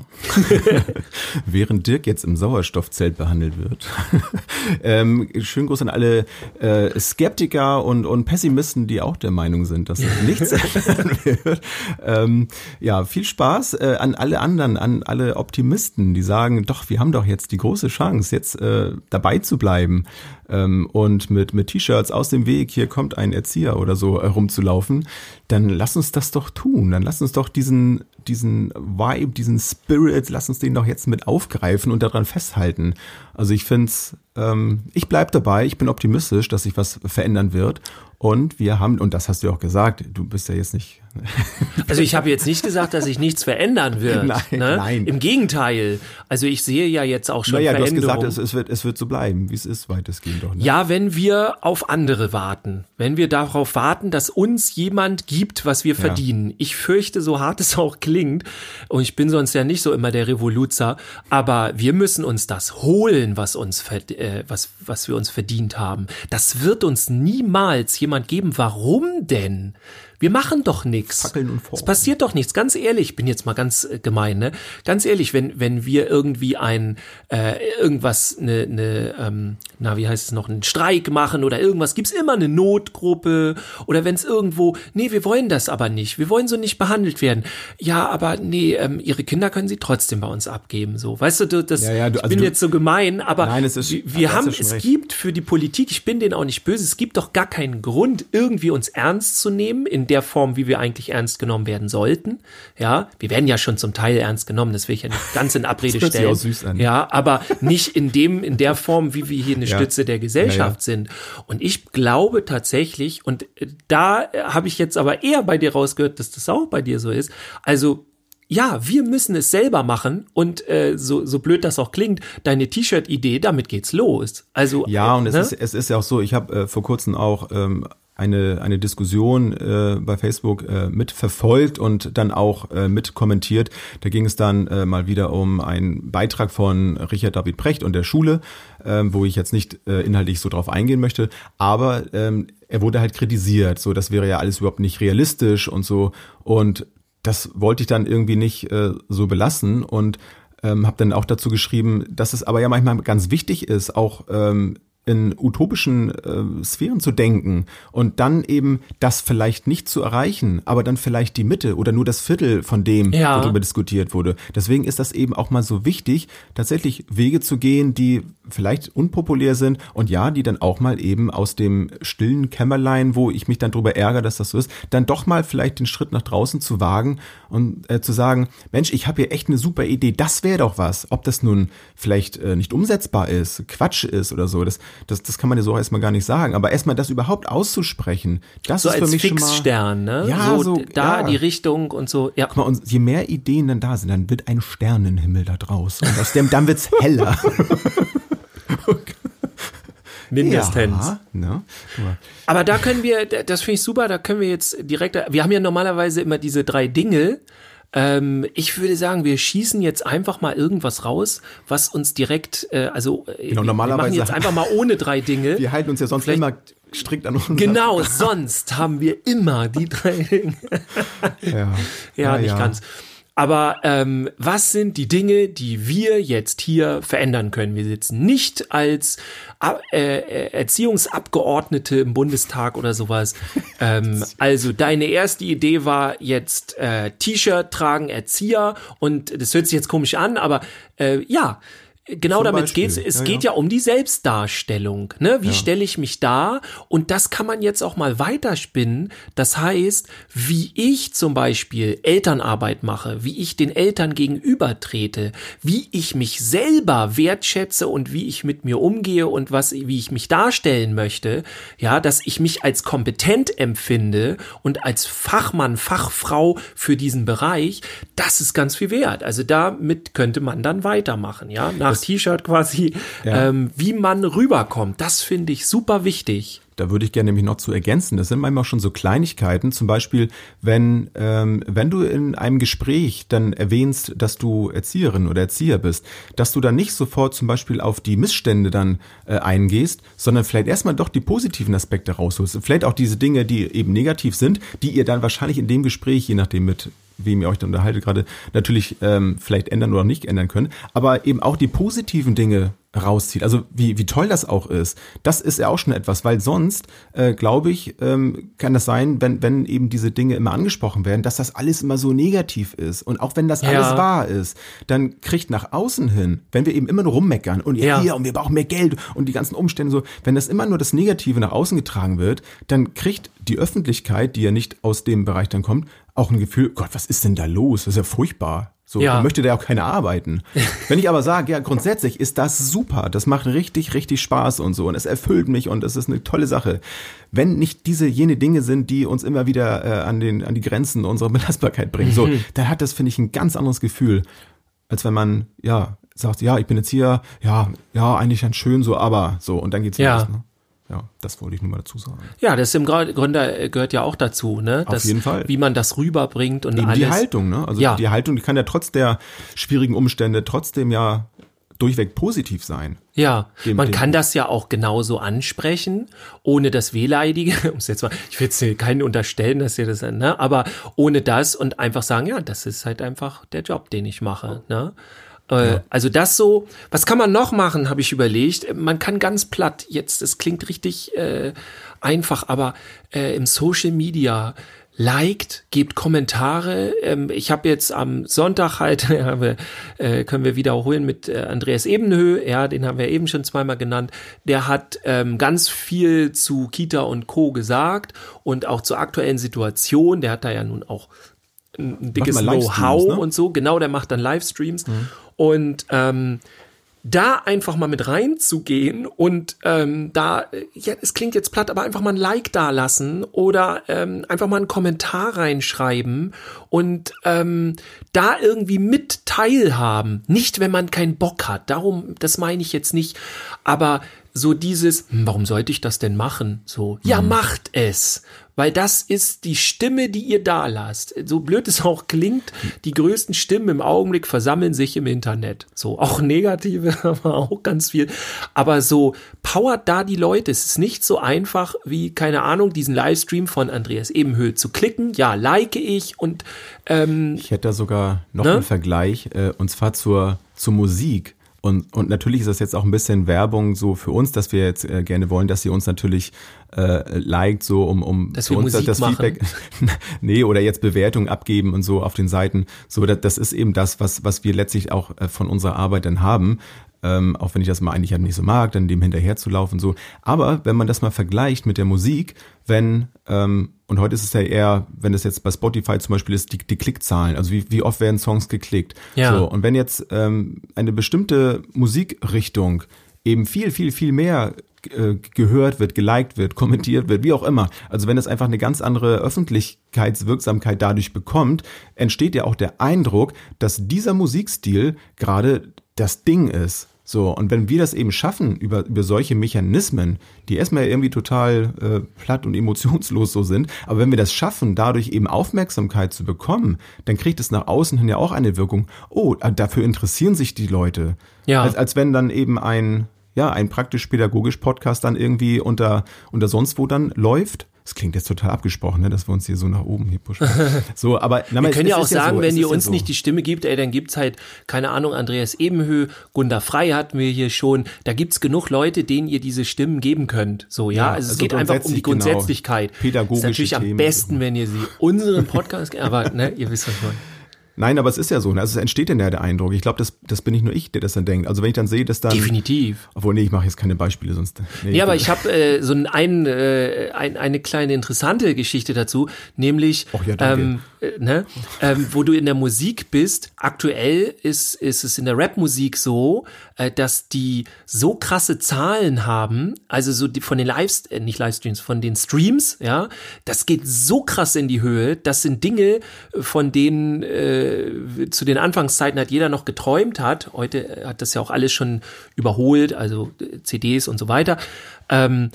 während Dirk jetzt im Sauerstoffzelt behandelt wird, ähm, schönen Gruß an alle äh, Skeptiker und, und Pessimisten, die auch der Meinung sind, dass es nichts ändern wird. Ähm, ja, viel Spaß äh, an alle anderen, an alle Optimisten, die sagen, doch, wir haben doch jetzt die große Chance, jetzt äh, dabei zu bleiben ähm, und mit, mit T-Shirts aus dem Weg, hier kommt ein Erzieher oder so äh, rumzulaufen, dann lass uns das doch tun. Dann lass uns doch diesen, diesen Vibe, diesen Spirit, lass uns den doch jetzt mit aufgreifen und daran festhalten. Also ich find's, ähm, ich bleib dabei, ich bin optimistisch, dass sich was verändern wird. Und wir haben, und das hast du ja auch gesagt, du bist ja jetzt nicht. Also ich habe jetzt nicht gesagt, dass sich nichts verändern wird. Nein, ne? nein. Im Gegenteil. Also ich sehe ja jetzt auch schon Naja, du hast Veränderungen. gesagt, es, es, wird, es wird so bleiben, wie es ist, weitestgehend doch. Ne? Ja, wenn wir auf andere warten, wenn wir darauf warten, dass uns jemand gibt, was wir verdienen. Ich fürchte, so hart es auch klingt, und ich bin sonst ja nicht so immer der Revoluzer, aber wir müssen uns das holen, was uns äh, was was wir uns verdient haben. Das wird uns niemals jemand geben. Warum denn? Wir machen doch nichts. Fackeln und Es Formen. passiert doch nichts. Ganz ehrlich, ich bin jetzt mal ganz äh, gemein, ne? Ganz ehrlich, wenn wenn wir irgendwie ein äh, irgendwas eine ne, ähm, na wie heißt es noch einen Streik machen oder irgendwas, gibt's immer eine Notgruppe oder wenn es irgendwo, nee, wir wollen das aber nicht, wir wollen so nicht behandelt werden. Ja, aber nee, ähm, ihre Kinder können sie trotzdem bei uns abgeben, so, weißt du, du das. Ja, ja, du- ich also bin du- jetzt so gemein, aber Nein, es ist- wir, wir haben, schon es recht. gibt für die Politik, ich bin denen auch nicht böse, es gibt doch gar keinen Grund, irgendwie uns ernst zu nehmen in der Form, wie wir eigentlich ernst genommen werden sollten. Ja, wir werden ja schon zum Teil ernst genommen, das will ich ja nicht ganz in Abrede Das stellen. auch süß an. Ja, aber nicht in dem, in der Form, wie wir hier eine Ja. Stütze der Gesellschaft Ja, ja. sind. Und ich glaube tatsächlich, und äh, da äh, habe ich jetzt aber eher bei dir rausgehört, dass das auch bei dir so ist. Also ja, wir müssen es selber machen und äh, so, so blöd das auch klingt, deine T-Shirt-Idee, damit geht's los. Also Ja, und äh, es, ne? ist, es ist ja auch so, ich habe äh, vor kurzem auch ähm, eine, eine Diskussion äh, bei Facebook äh, mitverfolgt und dann auch äh, mit kommentiert. Da ging es dann äh, mal wieder um einen Beitrag von Richard David Precht und der Schule, ähm, wo ich jetzt nicht äh, inhaltlich so drauf eingehen möchte, aber ähm, er wurde halt kritisiert, so das wäre ja alles überhaupt nicht realistisch und so. Und das wollte ich dann irgendwie nicht äh, so belassen und ähm, habe dann auch dazu geschrieben, dass es aber ja manchmal ganz wichtig ist, auch ähm, in utopischen äh, Sphären zu denken und dann eben das vielleicht nicht zu erreichen, aber dann vielleicht die Mitte oder nur das Viertel von dem, Ja. worüber diskutiert wurde. Deswegen ist das eben auch mal so wichtig, tatsächlich Wege zu gehen, die vielleicht unpopulär sind und ja, die dann auch mal eben aus dem stillen Kämmerlein, wo ich mich dann drüber ärgere, dass das so ist, dann doch mal vielleicht den Schritt nach draußen zu wagen und äh, zu sagen, Mensch, ich habe hier echt eine super Idee, das wäre doch was. Ob das nun vielleicht äh, nicht umsetzbar ist, Quatsch ist oder so, das, das, das kann man ja so erstmal gar nicht sagen. Aber erstmal das überhaupt auszusprechen, das so ist für mich schon mal... Fixstern, ne? Ja, so, so, da ja. die Richtung und so. Ja. Guck mal, und je mehr Ideen dann da sind, dann wird ein Sternenhimmel da draus. Und aus dem, dann wird's heller. Mindestens. Ja, ne? Aber da können wir, das finde ich super, da können wir jetzt direkt, wir haben ja normalerweise immer diese drei Dinge. Ähm, ich würde sagen, wir schießen jetzt einfach mal irgendwas raus, was uns direkt, äh, also äh, Genau, wir normalerweise- machen jetzt einfach mal ohne drei Dinge. Wir halten uns ja sonst Vielleicht- immer strikt an unseren Genau, sonst haben wir immer die drei Dinge. Ja, Ja, nicht ganz. Aber ähm, was sind die Dinge, die wir jetzt hier verändern können? Wir sitzen nicht als äh, äh, Erziehungsabgeordnete im Bundestag oder sowas. ähm, also deine erste Idee war jetzt äh, T-Shirt tragen, Erzieher und das hört sich jetzt komisch an, aber äh, ja. Genau Zum damit Beispiel. geht's. Es Ja, geht ja. ja um die Selbstdarstellung. Ne? Wie stelle ich mich dar? Und das kann man jetzt auch mal weiterspinnen. Das heißt, wie ich zum Beispiel Elternarbeit mache, wie ich den Eltern gegenüber trete, wie ich mich selber wertschätze und wie ich mit mir umgehe und was, wie ich mich darstellen möchte. Ja, dass ich mich als kompetent empfinde und als Fachmann, Fachfrau für diesen Bereich. Das ist ganz viel wert. Also damit könnte man dann weitermachen. Ja, nach T-Shirt quasi, Ja. ähm, wie man rüberkommt. Das finde ich super wichtig. Da würde ich gerne nämlich noch zu ergänzen. Das sind manchmal schon so Kleinigkeiten. Zum Beispiel, wenn, ähm, wenn du in einem Gespräch dann erwähnst, dass du Erzieherin oder Erzieher bist, dass du dann nicht sofort zum Beispiel auf die Missstände dann äh, eingehst, sondern vielleicht erstmal doch die positiven Aspekte rausholst. Vielleicht auch diese Dinge, die eben negativ sind, die ihr dann wahrscheinlich in dem Gespräch, je nachdem mit wem ihr euch da unterhaltet gerade, natürlich ähm, vielleicht ändern oder nicht ändern könnt, aber eben auch die positiven Dinge rauszieht. Also wie, wie toll das auch ist. Das ist ja auch schon etwas, weil sonst, äh, glaube ich, ähm, kann das sein, wenn, wenn eben diese Dinge immer angesprochen werden, dass das alles immer so negativ ist. Und auch wenn das Ja. alles wahr ist, dann kriegt nach außen hin, wenn wir eben immer nur rummeckern und ja, Ja. hier und wir brauchen mehr Geld und die ganzen Umstände so, wenn das immer nur das Negative nach außen getragen wird, dann kriegt die Öffentlichkeit, die ja nicht aus dem Bereich dann kommt, auch ein Gefühl, Gott, was ist denn da los? Das ist ja furchtbar. So, Ja. möchte da auch keiner arbeiten. Wenn ich aber sage, ja, grundsätzlich ist das super, das macht richtig, richtig Spaß und so und es erfüllt mich und es ist eine tolle Sache. Wenn nicht diese jene Dinge sind, die uns immer wieder äh, an den an die Grenzen unserer Belastbarkeit bringen, so, Mhm. dann hat das finde ich ein ganz anderes Gefühl, als wenn man ja sagt, ja, ich bin jetzt hier, ja, ja, eigentlich ganz schön so, aber so und dann geht's Ja. los. Ne? Ja, das wollte ich nur mal dazu sagen. Ja, das im Grunde äh, gehört ja auch dazu, ne? Auf Das, jeden Fall. Wie man das rüberbringt und Eben alles. die Haltung, ne? Also Ja. die Haltung, die kann ja trotz der schwierigen Umstände trotzdem ja durchweg positiv sein. Ja, Dem- man dem- kann das ja auch genauso ansprechen, ohne das Wehleidige, um's jetzt mal, ich will jetzt keinen unterstellen, dass ihr das, ne, aber ohne das und einfach sagen, ja, das ist halt einfach der Job, den ich mache, ne. Äh, Also das so, was kann man noch machen, habe ich überlegt. Man kann ganz platt, jetzt, es klingt richtig äh, einfach, aber äh, im Social Media liked, gebt Kommentare. Ähm, ich habe jetzt am Sonntag halt, äh, können wir wiederholen mit äh, Andreas Ebenhö, ja, den haben wir eben schon zweimal genannt. Der hat ähm, ganz viel zu Kita und Co. gesagt und auch zur aktuellen Situation. Der hat da ja nun auch ein, dickes Know-how ne? und so. Genau, der macht dann Livestreams. Und ähm, da einfach mal mit reinzugehen und ähm, da, ja, es klingt jetzt platt, aber einfach mal ein Like da lassen oder ähm, einfach mal einen Kommentar reinschreiben und ähm, da irgendwie mit teilhaben. Nicht, wenn man keinen Bock hat. Darum, das meine ich jetzt nicht. Aber so dieses, hm, warum sollte ich das denn machen? So, ja, Mhm. macht es. Weil das ist die Stimme, die ihr da lasst. So blöd es auch klingt, die größten Stimmen im Augenblick versammeln sich im Internet. So, auch negative, aber auch ganz viel. Aber so, powert da die Leute. Es ist nicht so einfach wie, keine Ahnung, diesen Livestream von Andreas Ebenhöhl zu klicken. Ja, like ich und ähm, Ich hätte da sogar noch Ne? einen Vergleich, äh, und zwar zur, zur Musik. Und, und natürlich ist das jetzt auch ein bisschen Werbung so für uns, dass wir jetzt äh, gerne wollen, dass ihr uns natürlich äh, liked, so um, um Dass für uns Musik das machen. Feedback, nee, oder jetzt Bewertungen abgeben und so auf den Seiten. So, das, das ist eben das, was, was wir letztlich auch äh, von unserer Arbeit dann haben. Ähm, auch wenn ich das mal eigentlich halt nicht so mag, dann dem hinterher zu laufen so. Aber wenn man das mal vergleicht mit der Musik, wenn ähm, und heute ist es ja eher, wenn es jetzt bei Spotify zum Beispiel ist, die, die Klickzahlen, also wie, wie oft werden Songs geklickt. Ja. So, und wenn jetzt ähm, eine bestimmte Musikrichtung eben viel, viel, viel mehr äh, gehört wird, geliked wird, kommentiert wird, wie auch immer. Also wenn es einfach eine ganz andere Öffentlichkeitswirksamkeit dadurch bekommt, entsteht ja auch der Eindruck, dass dieser Musikstil gerade das Ding ist. So, und wenn wir das eben schaffen, über, über solche Mechanismen, die erstmal irgendwie total äh, platt und emotionslos so sind, aber wenn wir das schaffen, dadurch eben Aufmerksamkeit zu bekommen, dann kriegt es nach außen hin ja auch eine Wirkung, oh, äh, dafür interessieren sich die Leute. Ja. Als, als wenn dann eben ein, ja, ein praktisch-pädagogisch Podcast dann irgendwie unter, unter sonst wo dann läuft. Das klingt jetzt total abgesprochen, ne, dass wir uns hier so nach oben hier pushen. So, aber na, Wir können ja auch sagen, so, wenn ihr ist ja uns so. nicht die Stimme gibt, ey, dann gibt's halt, keine Ahnung, Andreas Ebenhö, Gunda Frei hatten wir hier schon. Da gibt's genug Leute, denen ihr diese Stimmen geben könnt. So, ja, Ja, also es also geht einfach um die genau. Grundsätzlichkeit. Pädagogische ist natürlich am Themen. besten, wenn ihr sie unseren Podcast, aber ne, ihr wisst was ich meine. Nein, aber es ist ja so. ne? Also es entsteht denn ja der Eindruck. Ich glaube, das, das bin nicht nur ich, der das dann denkt. Also wenn ich dann sehe, dass dann. Definitiv. Obwohl, nee, ich mache jetzt keine Beispiele, sonst. Nee, Ja, aber ich habe äh, so ein, ein, äh, ein, eine kleine interessante Geschichte dazu, nämlich, Ach ja, danke. ähm, äh, ne, ähm, wo du in der Musik bist. Aktuell ist, ist es in der Rapmusik so, äh, dass die so krasse Zahlen haben, also so die, von den Lives, äh, nicht Livestreams, von den Streams, ja, das geht so krass in die Höhe. Das sind Dinge, von denen äh, zu den Anfangszeiten hat jeder noch geträumt hat. Heute äh, hat das ja auch alles schon überholt, also äh, CDs und so weiter. Ähm,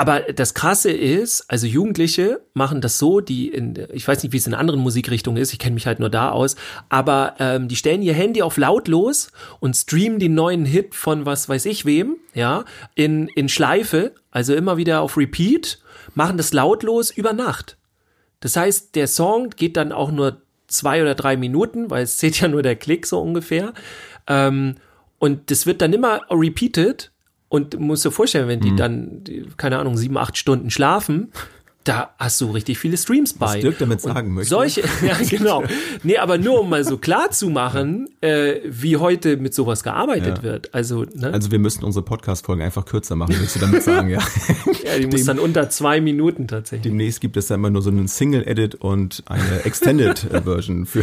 aber das Krasse ist, also Jugendliche machen das so, die in, ich weiß nicht, wie es in anderen Musikrichtungen ist, ich kenne mich halt nur da aus, aber ähm, die stellen ihr Handy auf lautlos und streamen den neuen Hit von was weiß ich wem, ja, in, in Schleife, also immer wieder auf Repeat, machen das lautlos über Nacht. Das heißt, der Song geht dann auch nur zwei oder drei Minuten, weil es zählt ja nur der Klick so ungefähr. Ähm, und das wird dann immer repeated. Und du musst dir vorstellen, wenn Mhm. die dann, die, keine Ahnung, sieben, acht Stunden schlafen, da hast du richtig viele Streams bei. Dirk damit Und sagen möchte. Solche, ja genau. Nee, aber nur um mal so klar zu machen, äh, wie heute mit sowas gearbeitet Ja. wird. Also, ne? Also wir müssten unsere Podcast-Folgen einfach kürzer machen, willst du damit sagen, ja. ja, die muss dann unter zwei Minuten tatsächlich. Demnächst gibt es da immer nur so einen Single-Edit und eine Extended-Version für.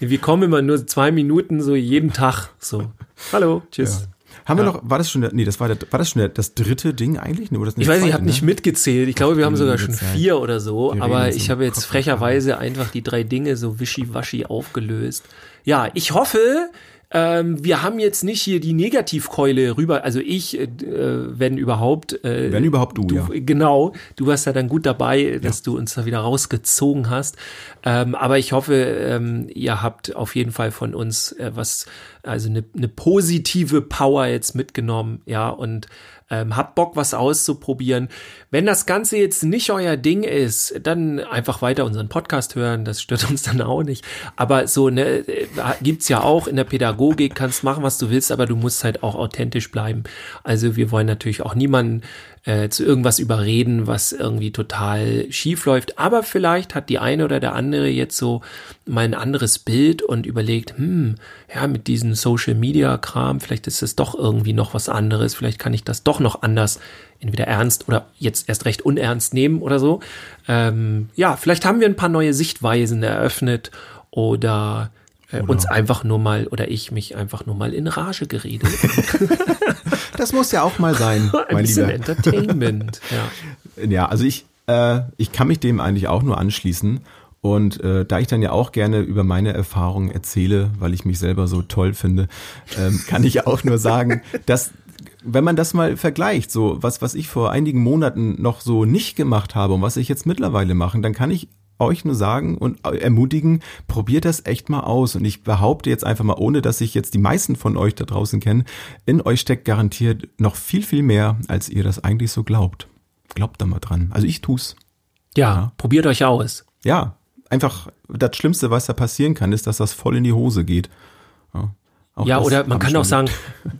Wir kommen immer nur zwei Minuten so jeden Tag. So. Hallo, tschüss. Haben wir noch, war das schon, der, nee, das war, der, war das schon der, das dritte Ding eigentlich? Nee, das Ich weiß, ich habe ne? nicht mitgezählt. Ich glaube, wir haben sogar schon vier oder so. Wir Aber ich habe jetzt Kopf frecherweise einfach die drei Dinge so wischiwaschi aufgelöst. Ja, ich hoffe, ähm, wir haben jetzt nicht hier die Negativkeule rüber. Also ich, äh, wenn überhaupt. Äh, Wenn überhaupt du, ja. Genau, du warst ja dann gut dabei, dass du uns da wieder rausgezogen hast. Ähm, aber ich hoffe, ähm, ihr habt auf jeden Fall von uns äh, was, also eine, eine positive Power jetzt mitgenommen, ja, und ähm, habt Bock, was auszuprobieren. Wenn das Ganze jetzt nicht euer Ding ist, dann einfach weiter unseren Podcast hören, das stört uns dann auch nicht. Aber so, ne, äh, gibt's ja auch in der Pädagogik, kannst machen, was du willst, aber du musst halt auch authentisch bleiben. Also wir wollen natürlich auch niemanden äh, zu irgendwas überreden, was irgendwie total schief läuft. Aber vielleicht hat die eine oder der andere jetzt so mal ein anderes Bild und überlegt, hm, ja, mit diesem Social Media Kram, vielleicht ist es doch irgendwie noch was anderes. Vielleicht kann ich das doch noch anders entweder ernst oder jetzt erst recht unernst nehmen oder so. Ähm, ja, vielleicht haben wir ein paar neue Sichtweisen eröffnet oder äh, uns einfach nur mal oder ich mich einfach nur mal in Rage geredet. Das muss ja auch mal sein, Ein mein bisschen Lieber. Entertainment. Ja. Ja, also ich, äh, ich kann mich dem eigentlich auch nur anschließen. Und äh, da ich dann ja auch gerne über meine Erfahrungen erzähle, weil ich mich selber so toll finde, ähm, kann ich auch nur sagen, dass wenn man das mal vergleicht, so was, was ich vor einigen Monaten noch so nicht gemacht habe und was ich jetzt mittlerweile mache, dann kann ich euch nur sagen und ermutigen, probiert das echt mal aus. Und ich behaupte jetzt einfach mal, ohne dass ich jetzt die meisten von euch da draußen kenne, in euch steckt garantiert noch viel, viel mehr, als ihr das eigentlich so glaubt. Glaubt da mal dran. Also ich tu's. ja, probiert euch aus. Ja, einfach das Schlimmste, was da passieren kann, ist, dass das voll in die Hose geht. Ja, auch Ja, oder man kann schon auch sagen,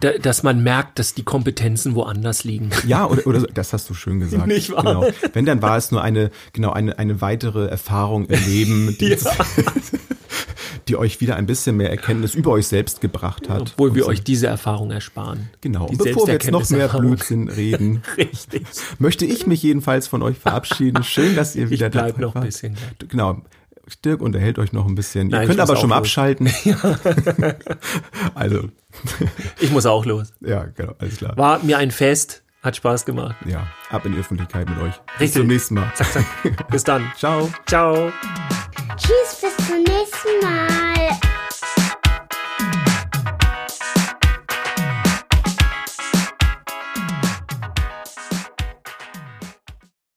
da, dass man merkt, dass die Kompetenzen woanders liegen. Ja, oder, oder das hast du schön gesagt. Nicht wahr? Genau. Wenn, dann war es nur eine, genau, eine, eine weitere Erfahrung im Leben, die, die euch wieder ein bisschen mehr Erkenntnis über euch selbst gebracht hat. Obwohl wir so- euch diese Erfahrung ersparen. Genau. Die Und bevor wir jetzt noch mehr. Blödsinn reden, möchte ich mich jedenfalls von euch verabschieden. Schön, dass ihr wieder Ich bleib dabei noch ein wart. bisschen. Genau. Dirk unterhält euch noch ein bisschen. Nein, ihr könnt aber schon mal abschalten. also, Ich muss auch los. ja, genau, alles klar. War mir ein Fest, hat Spaß gemacht. Ja, ab in die Öffentlichkeit mit euch. Bis Richtig. zum nächsten Mal. Zack, zack. Bis dann. Ciao. Ciao. Tschüss, bis zum nächsten